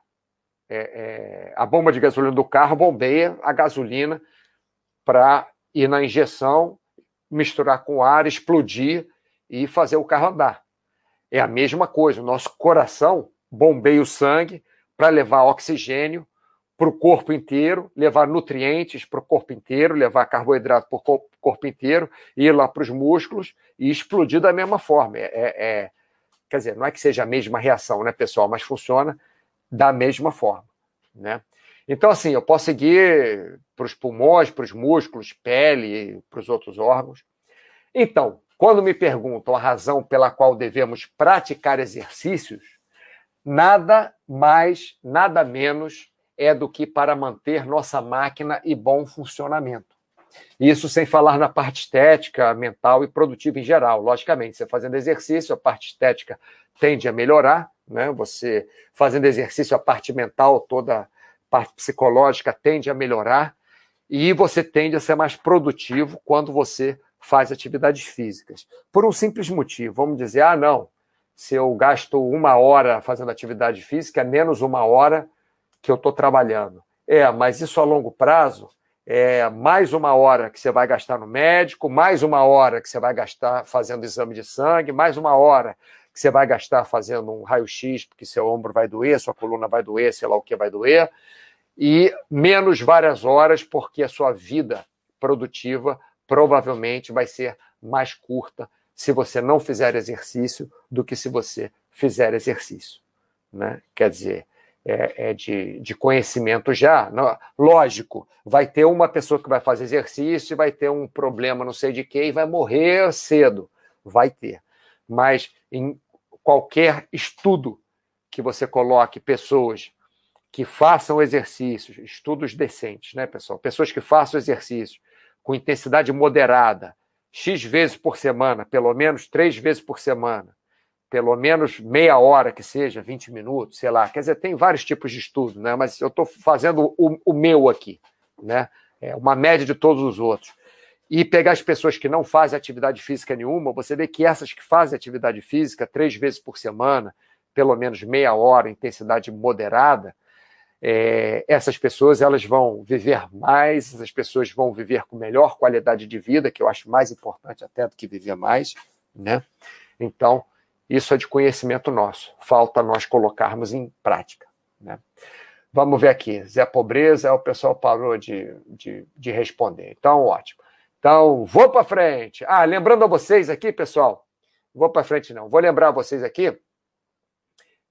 é, é, a bomba de gasolina do carro bombeia a gasolina para ir na injeção, misturar com ar, explodir e fazer o carro andar. É a mesma coisa. O nosso coração bombeia o sangue para levar oxigênio para o corpo inteiro, levar nutrientes para o corpo inteiro, levar carboidrato para o corpo inteiro, ir lá para os músculos e explodir da mesma forma. É, é, é, quer dizer, não é que seja a mesma reação, né, pessoal? Mas funciona da mesma forma, né? Então, assim, eu posso seguir para os pulmões, para os músculos, pele, para os outros órgãos. Então, quando me perguntam a razão pela qual devemos praticar exercícios, nada mais, nada menos é do que para manter nossa máquina em bom funcionamento. Isso sem falar na parte estética, mental e produtiva em geral. Logicamente, você fazendo exercício, a parte estética tende a melhorar, né? Você fazendo exercício, a parte mental, toda parte psicológica tende a melhorar e você tende a ser mais produtivo quando você faz atividades físicas. Por um simples motivo, vamos dizer, ah, não, se eu gasto uma hora fazendo atividade física, é menos uma hora que eu estou trabalhando. É, mas isso a longo prazo é mais uma hora que você vai gastar no médico, mais uma hora que você vai gastar fazendo exame de sangue, mais uma hora que você vai gastar fazendo um raio-x, porque seu ombro vai doer, sua coluna vai doer, sei lá o que vai doer, e menos várias horas, porque a sua vida produtiva provavelmente vai ser mais curta se você não fizer exercício do que se você fizer exercício. Né? Quer dizer, é, é de, de, conhecimento já. Não, lógico, vai ter uma pessoa que vai fazer exercício e vai ter um problema não sei de quê e vai morrer cedo. Vai ter. Mas em qualquer estudo que você coloque pessoas que façam exercícios, estudos decentes, né, pessoal? Pessoas que façam exercícios com intensidade moderada, X vezes por semana, pelo menos três vezes por semana, pelo menos meia hora que seja, 20 minutos, sei lá. Quer dizer, tem vários tipos de estudo, né? mas eu estou fazendo o, o, meu aqui, né? É uma média de todos os outros. E pegar as pessoas que não fazem atividade física nenhuma, você vê que essas que fazem atividade física três vezes por semana, pelo menos meia hora, intensidade moderada, é, essas pessoas elas vão viver mais, essas pessoas vão viver com melhor qualidade de vida, que eu acho mais importante até do que viver mais, né? Então, isso é de conhecimento nosso, falta nós colocarmos em prática, né? Vamos ver aqui, Zé Pobreza, o pessoal parou de, de, de responder, então ótimo. Então, vou para frente. Ah, lembrando a vocês aqui, pessoal, vou para frente não, vou lembrar a vocês aqui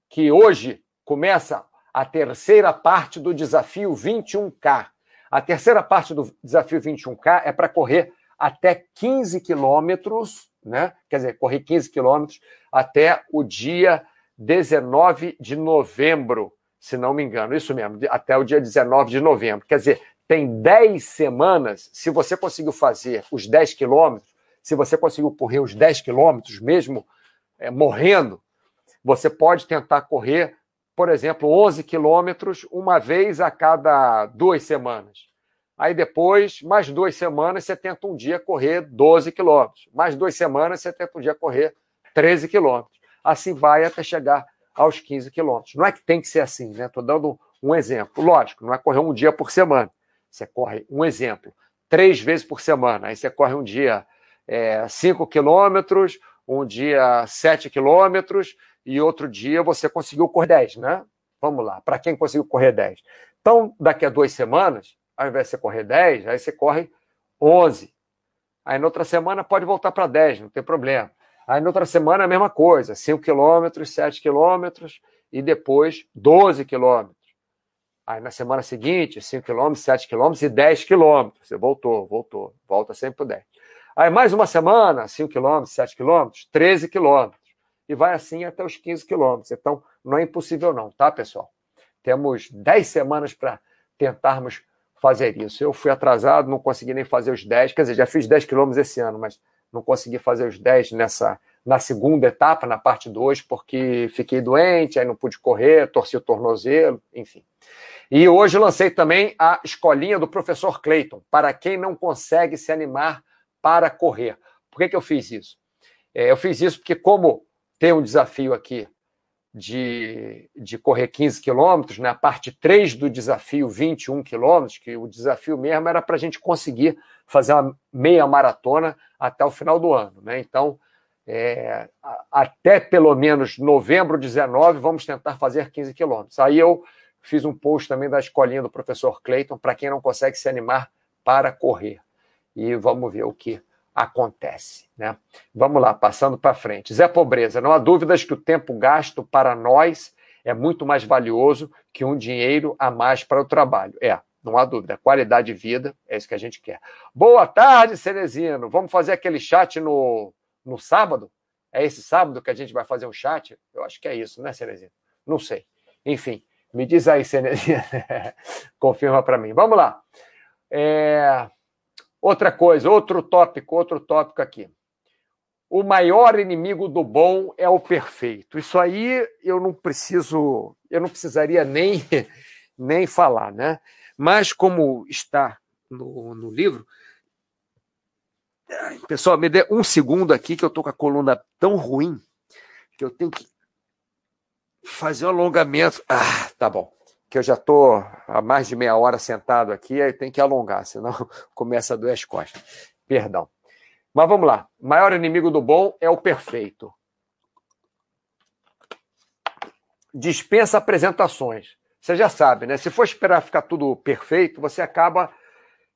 que hoje começa a terceira parte do desafio 21K. A terceira parte do desafio 21K é para correr até 15 quilômetros, né? Quer dizer, correr 15 quilômetros até o dia 19 de novembro, se não me engano. Isso mesmo, até o dia 19 de novembro. Quer dizer, tem 10 semanas. Se você conseguiu fazer os 10 quilômetros, se você conseguiu correr os 10 quilômetros, mesmo é, morrendo, você pode tentar correr, por exemplo, 11 quilômetros uma vez a cada duas semanas. Aí depois, mais duas semanas, você tenta um dia correr 12 quilômetros. Mais duas semanas, você tenta um dia correr 13 quilômetros. Assim vai até chegar aos 15 quilômetros. Não é que tem que ser assim, né? Estou dando um exemplo. Lógico, não é correr um dia por semana. Você corre, um exemplo, três vezes por semana. Aí você corre um dia 5 é, quilômetros, um dia 7 quilômetros, e outro dia você conseguiu correr 10, né? Vamos lá, para quem conseguiu correr 10. Então, daqui a duas semanas, ao invés de você correr 10, aí você corre 11. Aí na outra semana pode voltar para 10, não tem problema. Aí na outra semana a mesma coisa, 5 quilômetros, 7 quilômetros e depois 12 quilômetros. Aí na semana seguinte, 5 quilômetros, 7 quilômetros e 10 quilômetros. Você voltou, voltou, volta sempre para 10. Aí mais uma semana, 5 quilômetros, 7 quilômetros, 13 quilômetros e vai assim até os 15 quilômetros. Então, não é impossível, não, tá, pessoal? Temos 10 semanas para tentarmos fazer isso. Eu fui atrasado, não consegui nem fazer os 10, quer dizer, já fiz 10 quilômetros esse ano, mas não consegui fazer os 10 nessa, na segunda etapa, na parte 2, porque fiquei doente, aí não pude correr, torci o tornozelo, enfim. E hoje lancei também a escolinha do professor Clayton, para quem não consegue se animar para correr. Por que, que eu fiz isso? É, eu fiz isso porque, como tem um desafio aqui de, de correr 15 quilômetros, né? a parte 3 do desafio, 21 quilômetros, que o desafio mesmo era para a gente conseguir fazer uma meia maratona até o final do ano. Né? Então, é, até pelo menos novembro 19, vamos tentar fazer 15 quilômetros. Aí eu fiz um post também da escolinha do professor Clayton, para quem não consegue se animar para correr. E vamos ver o que acontece. Né? Vamos lá, passando para frente. Zé Pobreza, não há dúvidas que o tempo gasto para nós é muito mais valioso que um dinheiro a mais para o trabalho. É, não há dúvida. Qualidade de vida é isso que a gente quer. Boa tarde, Cerezino. Vamos fazer aquele chat no, no sábado? É esse sábado que a gente vai fazer um chat? Eu acho que é isso, né, Cerezino? Não sei. Enfim, me diz aí. [laughs] Confirma para mim. Vamos lá. É... Outra coisa, outro tópico, outro tópico aqui. O maior inimigo do bom é o perfeito. Isso aí eu não preciso, eu não precisaria nem, [laughs] nem falar, né? Mas como está no, no livro, pessoal, me dê um segundo aqui que eu tô com a coluna tão ruim que eu tenho que fazer um alongamento. Ah, tá bom que eu já estou há mais de meia hora sentado aqui, aí tem que alongar, senão [laughs] começa a doer as costas. Perdão. Mas vamos lá. Maior inimigo do bom é o perfeito. Dispensa apresentações. Você já sabe, né? Se for esperar ficar tudo perfeito, você acaba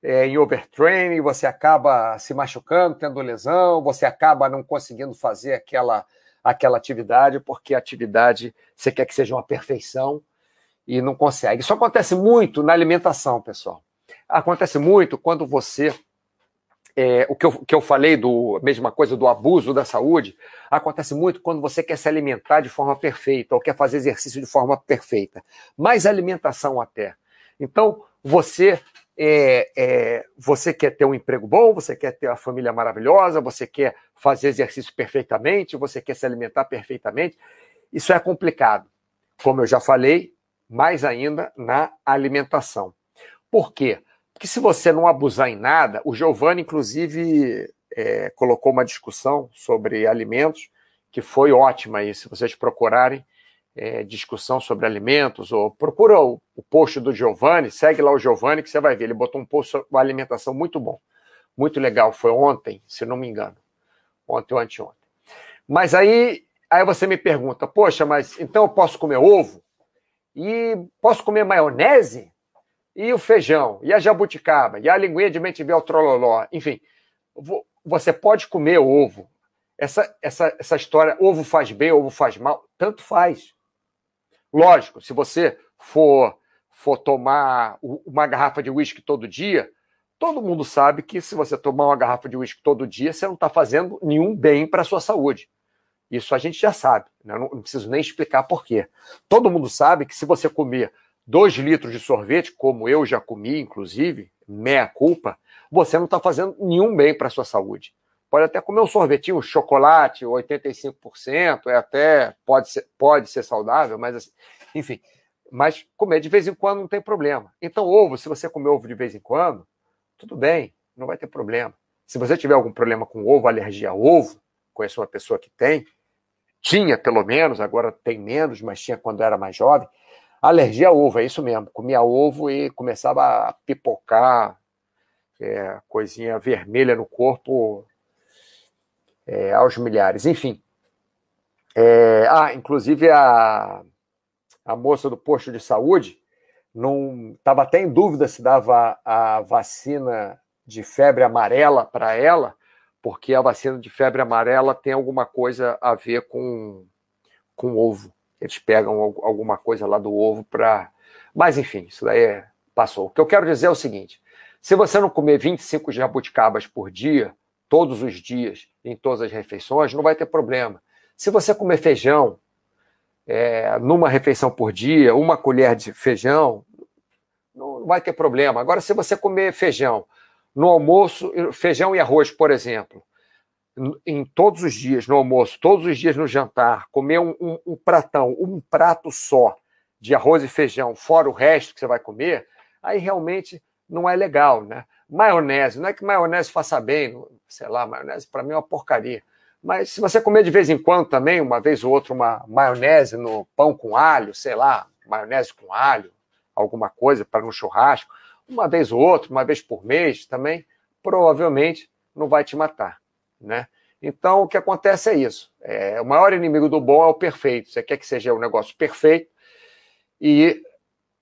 é, em overtraining, você acaba se machucando, tendo lesão, você acaba não conseguindo fazer aquela, aquela atividade, porque a atividade você quer que seja uma perfeição e não consegue. Isso acontece muito na alimentação, pessoal. Acontece muito quando você. É, o que eu, que eu falei do mesma coisa do abuso da saúde acontece muito quando você quer se alimentar de forma perfeita ou quer fazer exercício de forma perfeita, mais alimentação até. Então você é, é, você quer ter um emprego bom, você quer ter uma família maravilhosa, você quer fazer exercício perfeitamente, você quer se alimentar perfeitamente. Isso é complicado. Como eu já falei, mais ainda na alimentação. Por quê? Porque se você não abusar em nada, o Giovanni, inclusive, é, colocou uma discussão sobre alimentos, que foi ótima aí, se vocês procurarem é, discussão sobre alimentos, ou procura o, o post do Giovanni, segue lá o Giovanni, que você vai ver, ele botou um post sobre alimentação muito bom, muito legal, foi ontem, se não me engano, ontem ou anteontem. Mas aí, aí você me pergunta, poxa, mas então eu posso comer ovo? E posso comer maionese? E o feijão? E a jabuticaba? E a linguinha de mentivel trololó? Enfim, você pode comer ovo. Essa, essa, essa história, ovo faz bem, ovo faz mal, tanto faz. Lógico, se você for, for tomar uma garrafa de uísque todo dia, todo mundo sabe que se você tomar uma garrafa de uísque todo dia, você não está fazendo nenhum bem para a sua saúde. Isso a gente já sabe, né? não, não preciso nem explicar por quê. Todo mundo sabe que se você comer dois litros de sorvete, como eu já comi, inclusive, meia culpa, você não está fazendo nenhum bem para a sua saúde. Pode até comer um sorvetinho, um chocolate, 85%, é até pode ser, pode ser saudável, mas assim, enfim. Mas comer de vez em quando não tem problema. Então, ovo, se você comer ovo de vez em quando, tudo bem, não vai ter problema. Se você tiver algum problema com ovo, alergia a ovo, conheço uma pessoa que tem, tinha pelo menos, agora tem menos, mas tinha quando era mais jovem, alergia a ovo, é isso mesmo. Comia ovo e começava a pipocar, é, coisinha vermelha no corpo é, aos milhares. Enfim. É, ah, inclusive a, a moça do posto de saúde não estava até em dúvida se dava a vacina de febre amarela para ela, porque a vacina de febre amarela tem alguma coisa a ver com, com ovo. Eles pegam alguma coisa lá do ovo para. Mas, enfim, isso daí é... passou. O que eu quero dizer é o seguinte: se você não comer 25 jabuticabas por dia, todos os dias, em todas as refeições, não vai ter problema. Se você comer feijão é, numa refeição por dia, uma colher de feijão, não vai ter problema. Agora, se você comer feijão no almoço, feijão e arroz, por exemplo, em todos os dias no almoço, todos os dias no jantar, comer um, um, um, pratão, um prato só de arroz e feijão, fora o resto que você vai comer, aí realmente não é legal, né? Maionese, não é que maionese faça bem, sei lá, maionese para mim é uma porcaria. Mas se você comer de vez em quando também, uma vez ou outra, uma maionese no pão com alho, sei lá, maionese com alho, alguma coisa para no churrasco, uma vez ou outra, uma vez por mês também, provavelmente não vai te matar, né? Então, o que acontece é isso. É, o maior inimigo do bom é o perfeito. Você quer que seja um negócio perfeito e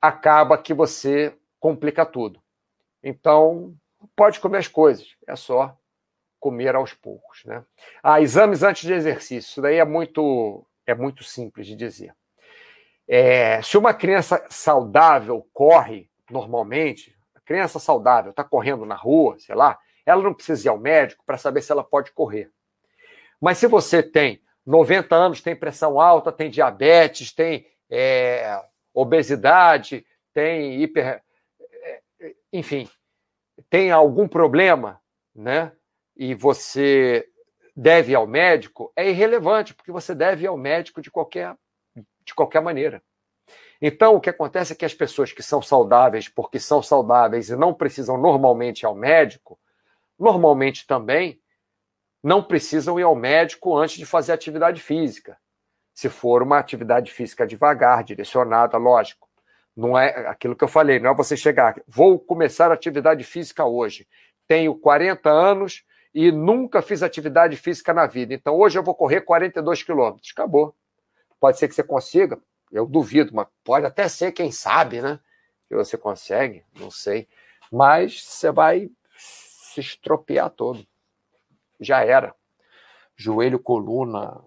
acaba que você complica tudo. Então, pode comer as coisas, é só comer aos poucos. Né? Ah, exames antes de exercício, isso daí é muito, é muito simples de dizer. É, se uma criança saudável corre normalmente, criança saudável está correndo na rua, sei lá, ela não precisa ir ao médico para saber se ela pode correr. Mas se você tem 90 anos, tem pressão alta, tem diabetes, tem é, obesidade, tem hiper, enfim, tem algum problema, né? E você deve ao médico, é irrelevante, porque você deve ao médico de qualquer, de qualquer maneira. Então, o que acontece é que as pessoas que são saudáveis, porque são saudáveis e não precisam normalmente ao médico, normalmente também não precisam ir ao médico antes de fazer atividade física. Se for uma atividade física devagar, direcionada, lógico. Não é aquilo que eu falei, não é você chegar, vou começar atividade física hoje. Tenho 40 anos e nunca fiz atividade física na vida. Então hoje eu vou correr 42 quilômetros. Acabou. Pode ser que você consiga, eu duvido, mas pode até ser, quem sabe, né? Que você consegue, não sei. Mas você vai se estropiar todo. Já era. Joelho, coluna,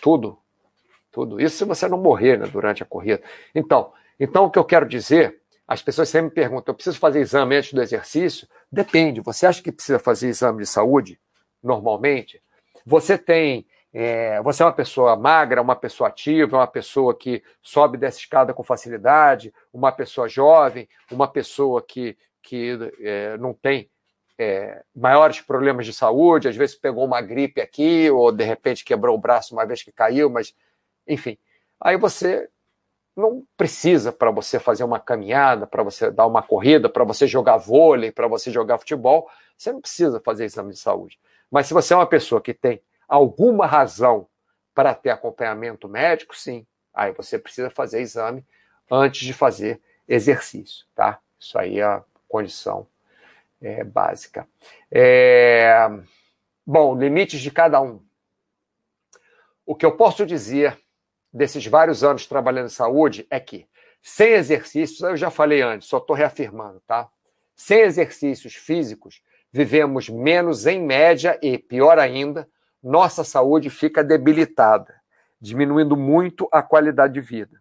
tudo. Tudo. Isso se você não morrer né, durante a corrida. Então, então, o que eu quero dizer, as pessoas sempre me perguntam: eu preciso fazer exame antes do exercício? Depende. Você acha que precisa fazer exame de saúde normalmente? Você tem. É, você é uma pessoa magra, uma pessoa ativa, uma pessoa que sobe dessa escada com facilidade, uma pessoa jovem, uma pessoa que, que é, não tem é, maiores problemas de saúde, às vezes pegou uma gripe aqui, ou de repente quebrou o braço uma vez que caiu, mas enfim. Aí você não precisa para você fazer uma caminhada, para você dar uma corrida, para você jogar vôlei, para você jogar futebol, você não precisa fazer exame de saúde. Mas se você é uma pessoa que tem alguma razão para ter acompanhamento médico, sim, aí você precisa fazer exame antes de fazer exercício, tá? Isso aí é a condição é, básica. É... Bom, limites de cada um. O que eu posso dizer desses vários anos trabalhando em saúde é que, sem exercícios, eu já falei antes, só estou reafirmando, tá? Sem exercícios físicos, vivemos menos em média e, pior ainda, nossa saúde fica debilitada, diminuindo muito a qualidade de vida.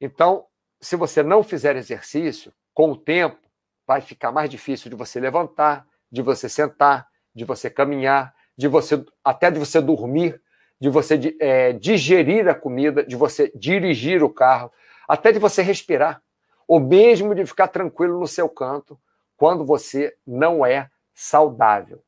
Então, se você não fizer exercício, com o tempo, vai ficar mais difícil de você levantar, de você sentar, de você caminhar, de você até de você dormir, de você é, digerir a comida, de você dirigir o carro, até de você respirar, ou mesmo de ficar tranquilo no seu canto quando você não é saudável.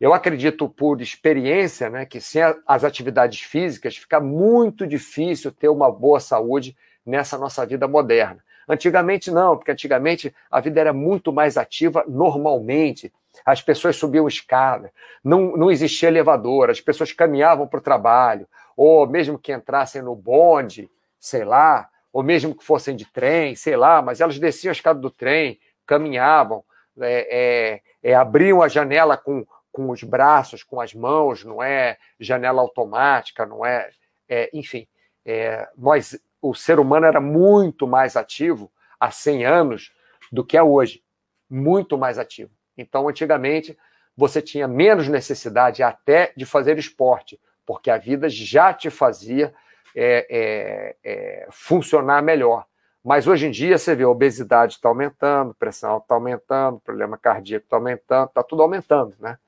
Eu acredito por experiência, né, que sem as atividades físicas fica muito difícil ter uma boa saúde nessa nossa vida moderna. Antigamente não, porque antigamente a vida era muito mais ativa normalmente. As pessoas subiam escada, não, não existia elevador, as pessoas caminhavam para o trabalho, ou mesmo que entrassem no bonde, sei lá, ou mesmo que fossem de trem, sei lá, mas elas desciam a escada do trem, caminhavam, é, é, é, abriam a janela com, com os braços, com as mãos, não é janela automática, não é, é enfim, é, nós o ser humano era muito mais ativo há 100 anos do que é hoje. Muito mais ativo. Então, antigamente, você tinha menos necessidade até de fazer esporte, porque a vida já te fazia é, é, é, funcionar melhor. Mas hoje em dia você vê a obesidade está aumentando, pressão está aumentando, problema cardíaco está aumentando, está tudo aumentando, né?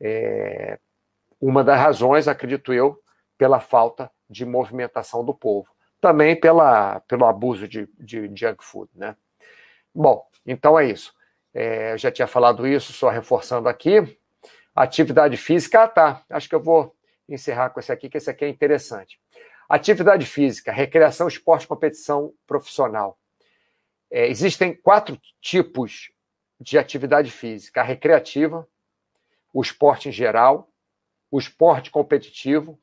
É, uma das razões, acredito eu, pela falta de movimentação do povo também pela, pelo abuso de, de junk food, né? Bom, então é isso. É, eu já tinha falado isso, só reforçando aqui. Atividade física, ah, tá. Acho que eu vou encerrar com esse aqui, que esse aqui é interessante. Atividade física, recreação, esporte, competição profissional. É, existem quatro tipos de atividade física: a recreativa, o esporte em geral, o esporte competitivo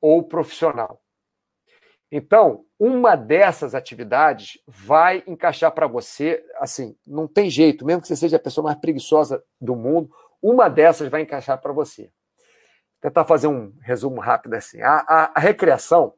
ou profissional. Então, uma dessas atividades vai encaixar para você, assim, não tem jeito, mesmo que você seja a pessoa mais preguiçosa do mundo, uma dessas vai encaixar para você. Vou tentar fazer um resumo rápido assim. A, a, a, recreação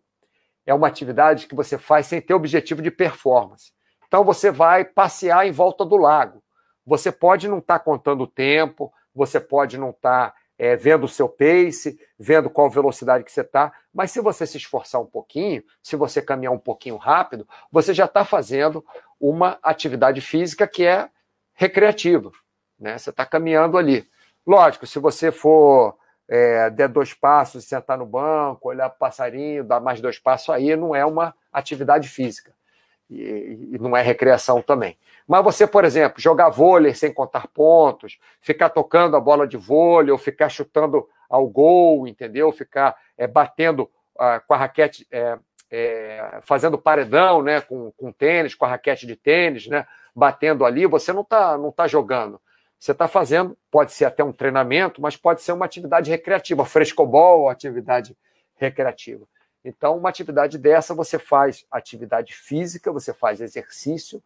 é uma atividade que você faz sem ter objetivo de performance. Então, você vai passear em volta do lago. Você pode não estar tá contando o tempo, você pode não estar tá é, vendo o seu pace, vendo qual velocidade que você está, mas se você se esforçar um pouquinho, se você caminhar um pouquinho rápido, você já está fazendo uma atividade física que é recreativa. Né? Você está caminhando ali. Lógico, se você for é, der dois passos, sentar no banco, olhar para passarinho, dar mais dois passos, aí não é uma atividade física. E, não é recreação também. Mas você, por exemplo, jogar vôlei sem contar pontos, ficar tocando a bola de vôlei, ou ficar chutando ao gol, entendeu? Ficar é, batendo ah, com a raquete, é, é, fazendo paredão, né? Com, com tênis, com a raquete de tênis, né? Batendo ali, você não está não tá jogando. Você está fazendo, pode ser até um treinamento, mas pode ser uma atividade recreativa, frescobol, atividade recreativa. Então, uma atividade dessa, você faz atividade física, você faz exercício,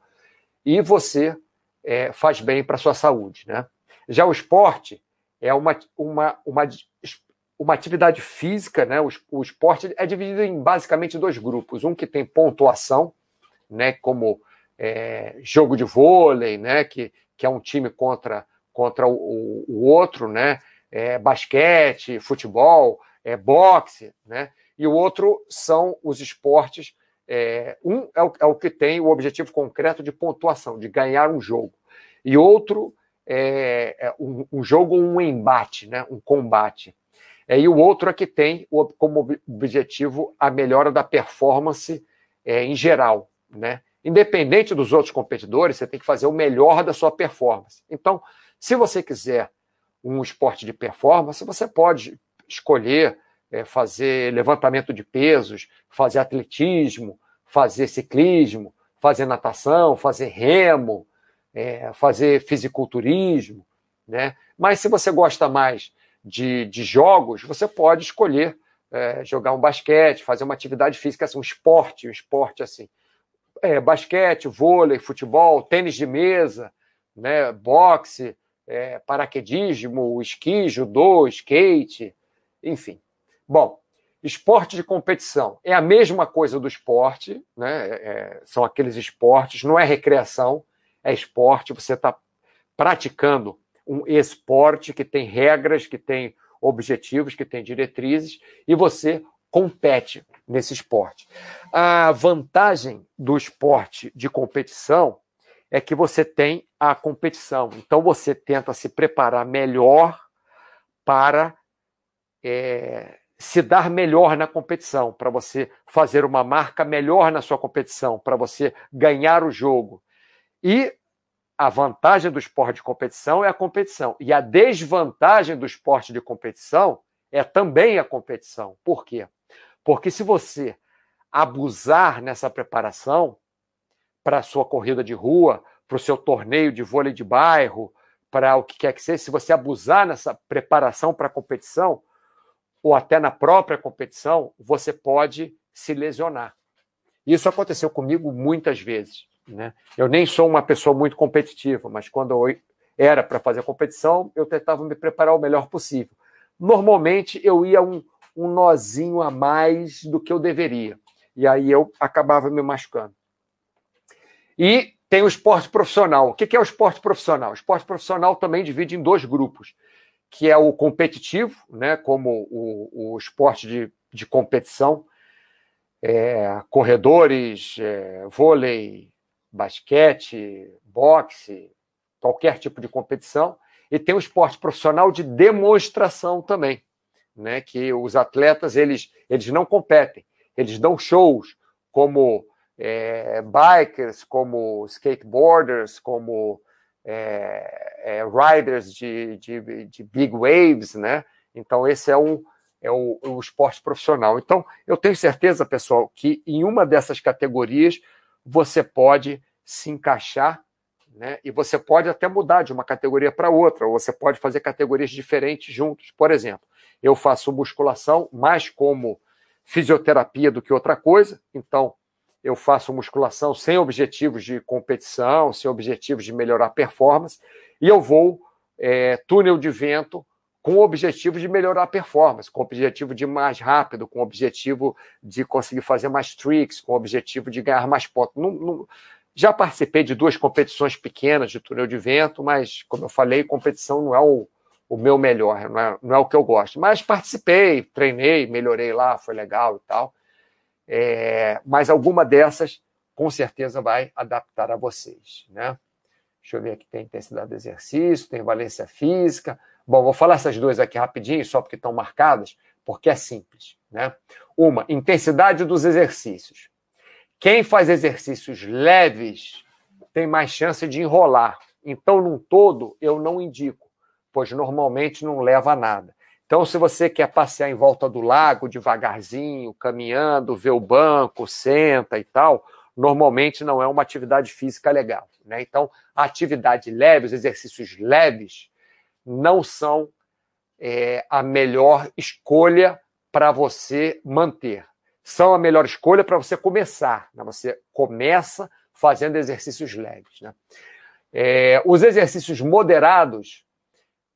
e você é, faz bem para a sua saúde. Né? Já o esporte é uma, uma, uma, uma atividade física, né? O, o esporte é dividido em basicamente dois grupos. Um que tem pontuação, né? como é, jogo de vôlei, né? que, que é um time contra, contra o, o outro, né? É, basquete, futebol, é, boxe, né? E o outro são os esportes é, um é o, é o, que tem o objetivo concreto de pontuação, de ganhar um jogo. E outro é, é um, um, jogo, um embate, né, um combate. É, e o outro é que tem o, como objetivo a melhora da performance é, em geral. Né? Independente dos outros competidores, você tem que fazer o melhor da sua performance. Então, se você quiser um esporte de performance, você pode escolher é, fazer levantamento de pesos, fazer atletismo, fazer ciclismo, fazer natação, fazer remo, é, fazer fisiculturismo, né? Mas se você gosta mais de, de jogos, você pode escolher é, jogar um basquete, fazer uma atividade física, assim, um esporte, um esporte assim. É, basquete, vôlei, futebol, tênis de mesa, né, boxe, é, paraquedismo, esqui, judô, skate, enfim. Bom, esporte de competição é a mesma coisa do esporte, né? É, é são aqueles esportes, não é recreação, é esporte, você está praticando um esporte que tem regras, que tem objetivos, que tem diretrizes, e você compete nesse esporte. A vantagem do esporte de competição é que você tem a competição. Então você tenta se preparar melhor para é, se dar melhor na competição, para você fazer uma marca melhor na sua competição, para você ganhar o jogo. E a vantagem do esporte de competição é a competição. E a desvantagem do esporte de competição é também a competição. Por quê? Porque se você abusar nessa preparação, para a sua corrida de rua, para o seu torneio de vôlei de bairro, para o que quer que seja, se você abusar nessa preparação para a competição, ou até na própria competição, você pode se lesionar. Isso aconteceu comigo muitas vezes. Né? Eu nem sou uma pessoa muito competitiva, mas quando eu era para fazer competição, eu tentava me preparar o melhor possível. Normalmente eu ia um, um nozinho a mais do que eu deveria. E aí eu acabava me machucando. E tem o esporte profissional. O que é o esporte profissional? O esporte profissional também divide em dois grupos, que é o competitivo, né, como o, o esporte de, de competição, é, corredores, é, vôlei, basquete, boxe, qualquer tipo de competição, e tem o esporte profissional de demonstração também, né, que os atletas eles, eles não competem, eles dão shows como é, bikers, como skateboarders, como é, é, riders de, de, de, big waves, né? Então, esse é, um, é o, o esporte profissional. Então, eu tenho certeza, pessoal, que em uma dessas categorias você pode se encaixar né? E você pode até mudar de uma categoria para outra, ou você pode fazer categorias diferentes juntos. Por exemplo, eu faço musculação mais como fisioterapia do que outra coisa, então eu faço musculação sem objetivos de competição, sem objetivos de melhorar performance, e eu vou é, túnel de vento com o objetivo de melhorar a performance, com o objetivo de ir mais rápido, com o objetivo de conseguir fazer mais tricks, com o objetivo de ganhar mais pontos. Não, não, já participei de duas competições pequenas de túnel de vento, mas, como eu falei, competição não é o, o meu melhor, não é, não é o que eu gosto. Mas participei, treinei, melhorei lá, foi legal e tal. É, mas alguma dessas, com certeza, vai adaptar a vocês. Né? Deixa eu ver aqui, tem intensidade do exercício, tem valência física. Bom, vou falar essas duas aqui rapidinho, só porque estão marcadas, porque é simples. Né? Uma, intensidade dos exercícios. Quem faz exercícios leves tem mais chance de enrolar. Então, num todo, eu não indico, pois normalmente não leva a nada. Então, se você quer passear em volta do lago devagarzinho, caminhando, ver o banco, senta e tal, normalmente não é uma atividade física legal. Né? Então, a atividade leve, os exercícios leves, não são é, a melhor escolha para você manter. São a melhor escolha para você começar. Né? Você começa fazendo exercícios leves. Né? É, os exercícios moderados,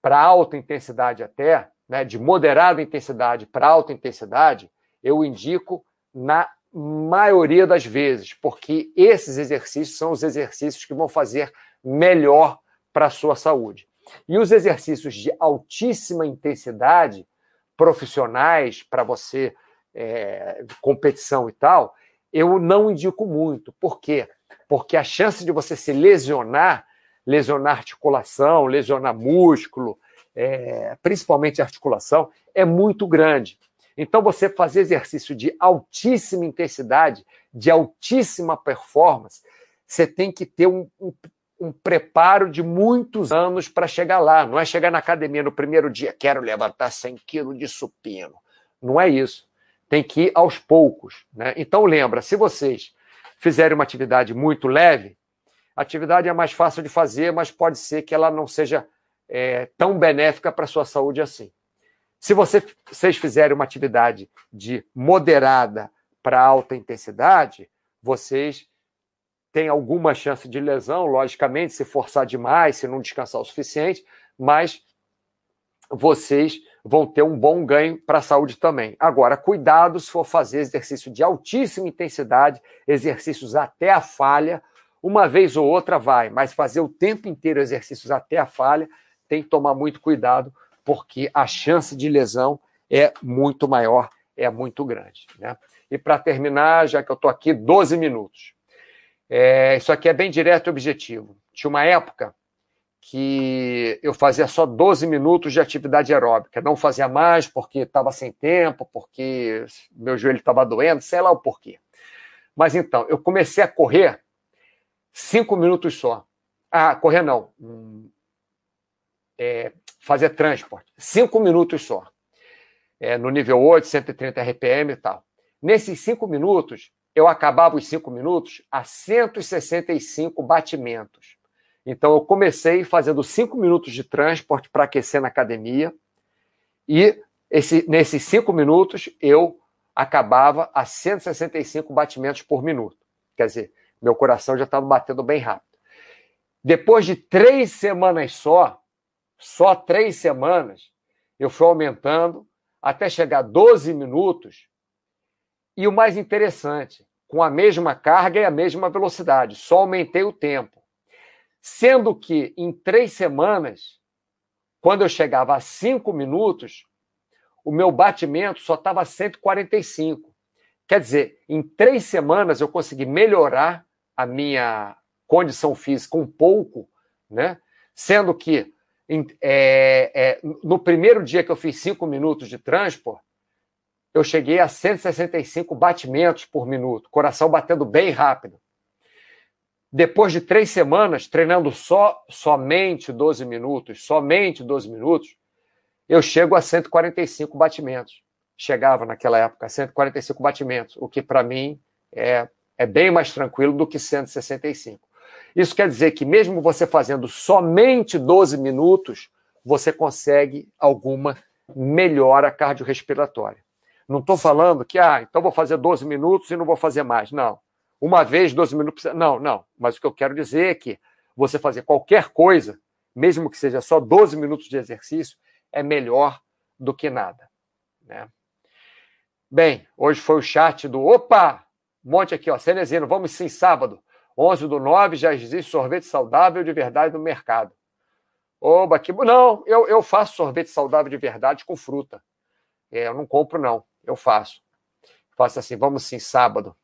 para alta intensidade até, né, de moderada intensidade para alta intensidade, eu indico na maioria das vezes, porque esses exercícios são os exercícios que vão fazer melhor para a sua saúde. E os exercícios de altíssima intensidade, profissionais, para você, é, competição e tal, eu não indico muito. Por quê? Porque a chance de você se lesionar, lesionar articulação, lesionar músculo, é, principalmente articulação, é muito grande. Então, você fazer exercício de altíssima intensidade, de altíssima performance, você tem que ter um, um, um preparo de muitos anos para chegar lá. Não é chegar na academia no primeiro dia, quero levantar 100 quilos de supino. Não é isso. Tem que ir aos poucos. Né? Então, lembra, se vocês fizerem uma atividade muito leve, a atividade é mais fácil de fazer, mas pode ser que ela não seja é, tão benéfica para a sua saúde assim. Se você, vocês fizerem uma atividade de moderada para alta intensidade, vocês têm alguma chance de lesão, logicamente, se forçar demais, se não descansar o suficiente, mas vocês vão ter um bom ganho para a saúde também. Agora, cuidado se for fazer exercício de altíssima intensidade, exercícios até a falha, uma vez ou outra vai, mas fazer o tempo inteiro exercícios até a falha tem que tomar muito cuidado, porque a chance de lesão é muito maior, é muito grande. Né? E para terminar, já que eu estou aqui 12 minutos, é, isso aqui é bem direto e objetivo. Tinha uma época que eu fazia só 12 minutos de atividade aeróbica, não fazia mais porque estava sem tempo, porque meu joelho estava doendo, sei lá o porquê. Mas então, eu comecei a correr cinco minutos só. Ah, correr não. É, fazer transporte. Cinco minutos só. É, no nível 8, 130 RPM e tal. Nesses cinco minutos, eu acabava os cinco minutos a 165 batimentos. Então, eu comecei fazendo cinco minutos de transporte para aquecer na academia, e esse, nesses cinco minutos eu acabava a 165 batimentos por minuto. Quer dizer, meu coração já estava batendo bem rápido. Depois de três semanas só, só três semanas, eu fui aumentando até chegar a 12 minutos e o mais interessante, com a mesma carga e a mesma velocidade, só aumentei o tempo. Sendo que em três semanas, quando eu chegava a cinco minutos, o meu batimento só estava 145. Quer dizer, em três semanas eu consegui melhorar a minha condição física um pouco, né? Sendo que é, é, no primeiro dia que eu fiz cinco minutos de transporte, eu cheguei a 165 batimentos por minuto, coração batendo bem rápido. Depois de três semanas treinando só somente 12 minutos, somente 12 minutos, eu chego a 145 batimentos. Chegava naquela época a 145 batimentos, o que para mim é, é bem mais tranquilo do que 165. Isso quer dizer que mesmo você fazendo somente 12 minutos, você consegue alguma melhora cardiorrespiratória. Não estou falando que, ah, então vou fazer 12 minutos e não vou fazer mais. Não. Uma vez, 12 minutos. Não, não. Mas o que eu quero dizer é que você fazer qualquer coisa, mesmo que seja só 12 minutos de exercício, é melhor do que nada. Né? Bem, hoje foi o chat do. Opa! Um monte aqui, ó. Cenezino, vamos sim, sábado. 11 do 9, já existe sorvete saudável de verdade no mercado. Oba, que. Não, eu, eu faço sorvete saudável de verdade com fruta. É, eu não compro, não eu faço. Faço assim, vamos sim, sábado.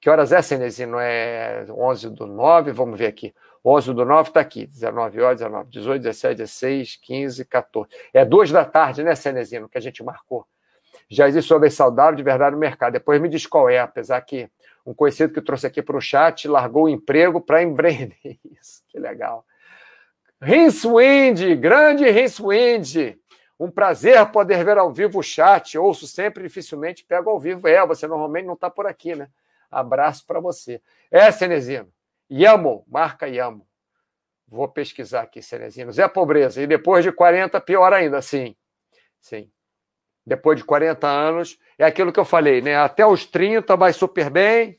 Que horas é, Cenezino? É 11 do 9, vamos ver aqui. 11 do 9 está aqui, 19 horas, 19, 18, 17, 16, 15, 14. É duas da tarde, né, Cenezino, que a gente marcou. Já existe sobre saudável de verdade no mercado. Depois me diz qual é, apesar que um conhecido que eu trouxe aqui para o chat largou o emprego para empreender [laughs] isso. Que legal. Rinswind, grande Rinswind. Um prazer poder ver ao vivo o chat. Ouço sempre, dificilmente pego ao vivo. É, você normalmente não está por aqui, né? Abraço para você. É, Cenezino. Yamo, marca Yamo. Vou pesquisar aqui, Cenezino. Zé Pobreza. E depois de 40, pior ainda. Sim, sim. Depois de 40 anos, é aquilo que eu falei, né? Até os 30 vai super bem.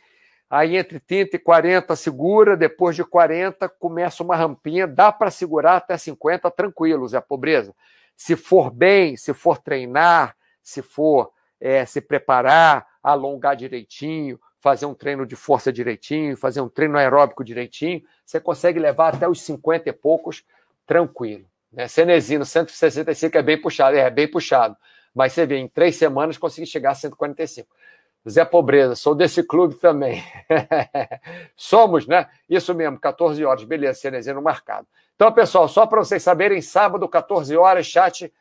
Aí entre 30 e 40 segura, depois de 40 começa uma rampinha, dá para segurar até 50 tranquilo, Zé Pobreza se for bem, se for treinar, se for é, se preparar, alongar direitinho, fazer um treino de força direitinho, fazer um treino aeróbico direitinho, você consegue levar até os 50 e poucos tranquilo. Né? Cenezino, 165 é bem puxado, é bem puxado. Mas você vê, em três semanas consegui chegar a 145. Zé Pobreza, sou desse clube também. [laughs] Somos, né? Isso mesmo, 14 horas, beleza, Cenezino marcado. Então, pessoal, só para vocês saberem, sábado, 14 horas, chat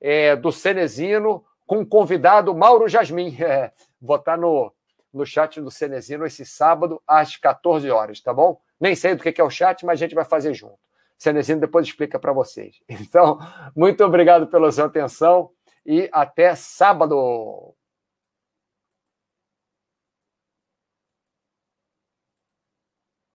é, do Cenezino com o convidado Mauro Jasmin. É, [laughs] vou estar no, no chat do Cenezino esse sábado às 14 horas, tá bom? Nem sei do que é o chat, mas a gente vai fazer junto. Cenezino depois explica para vocês. [laughs] Então, muito obrigado pela sua atenção e até sábado.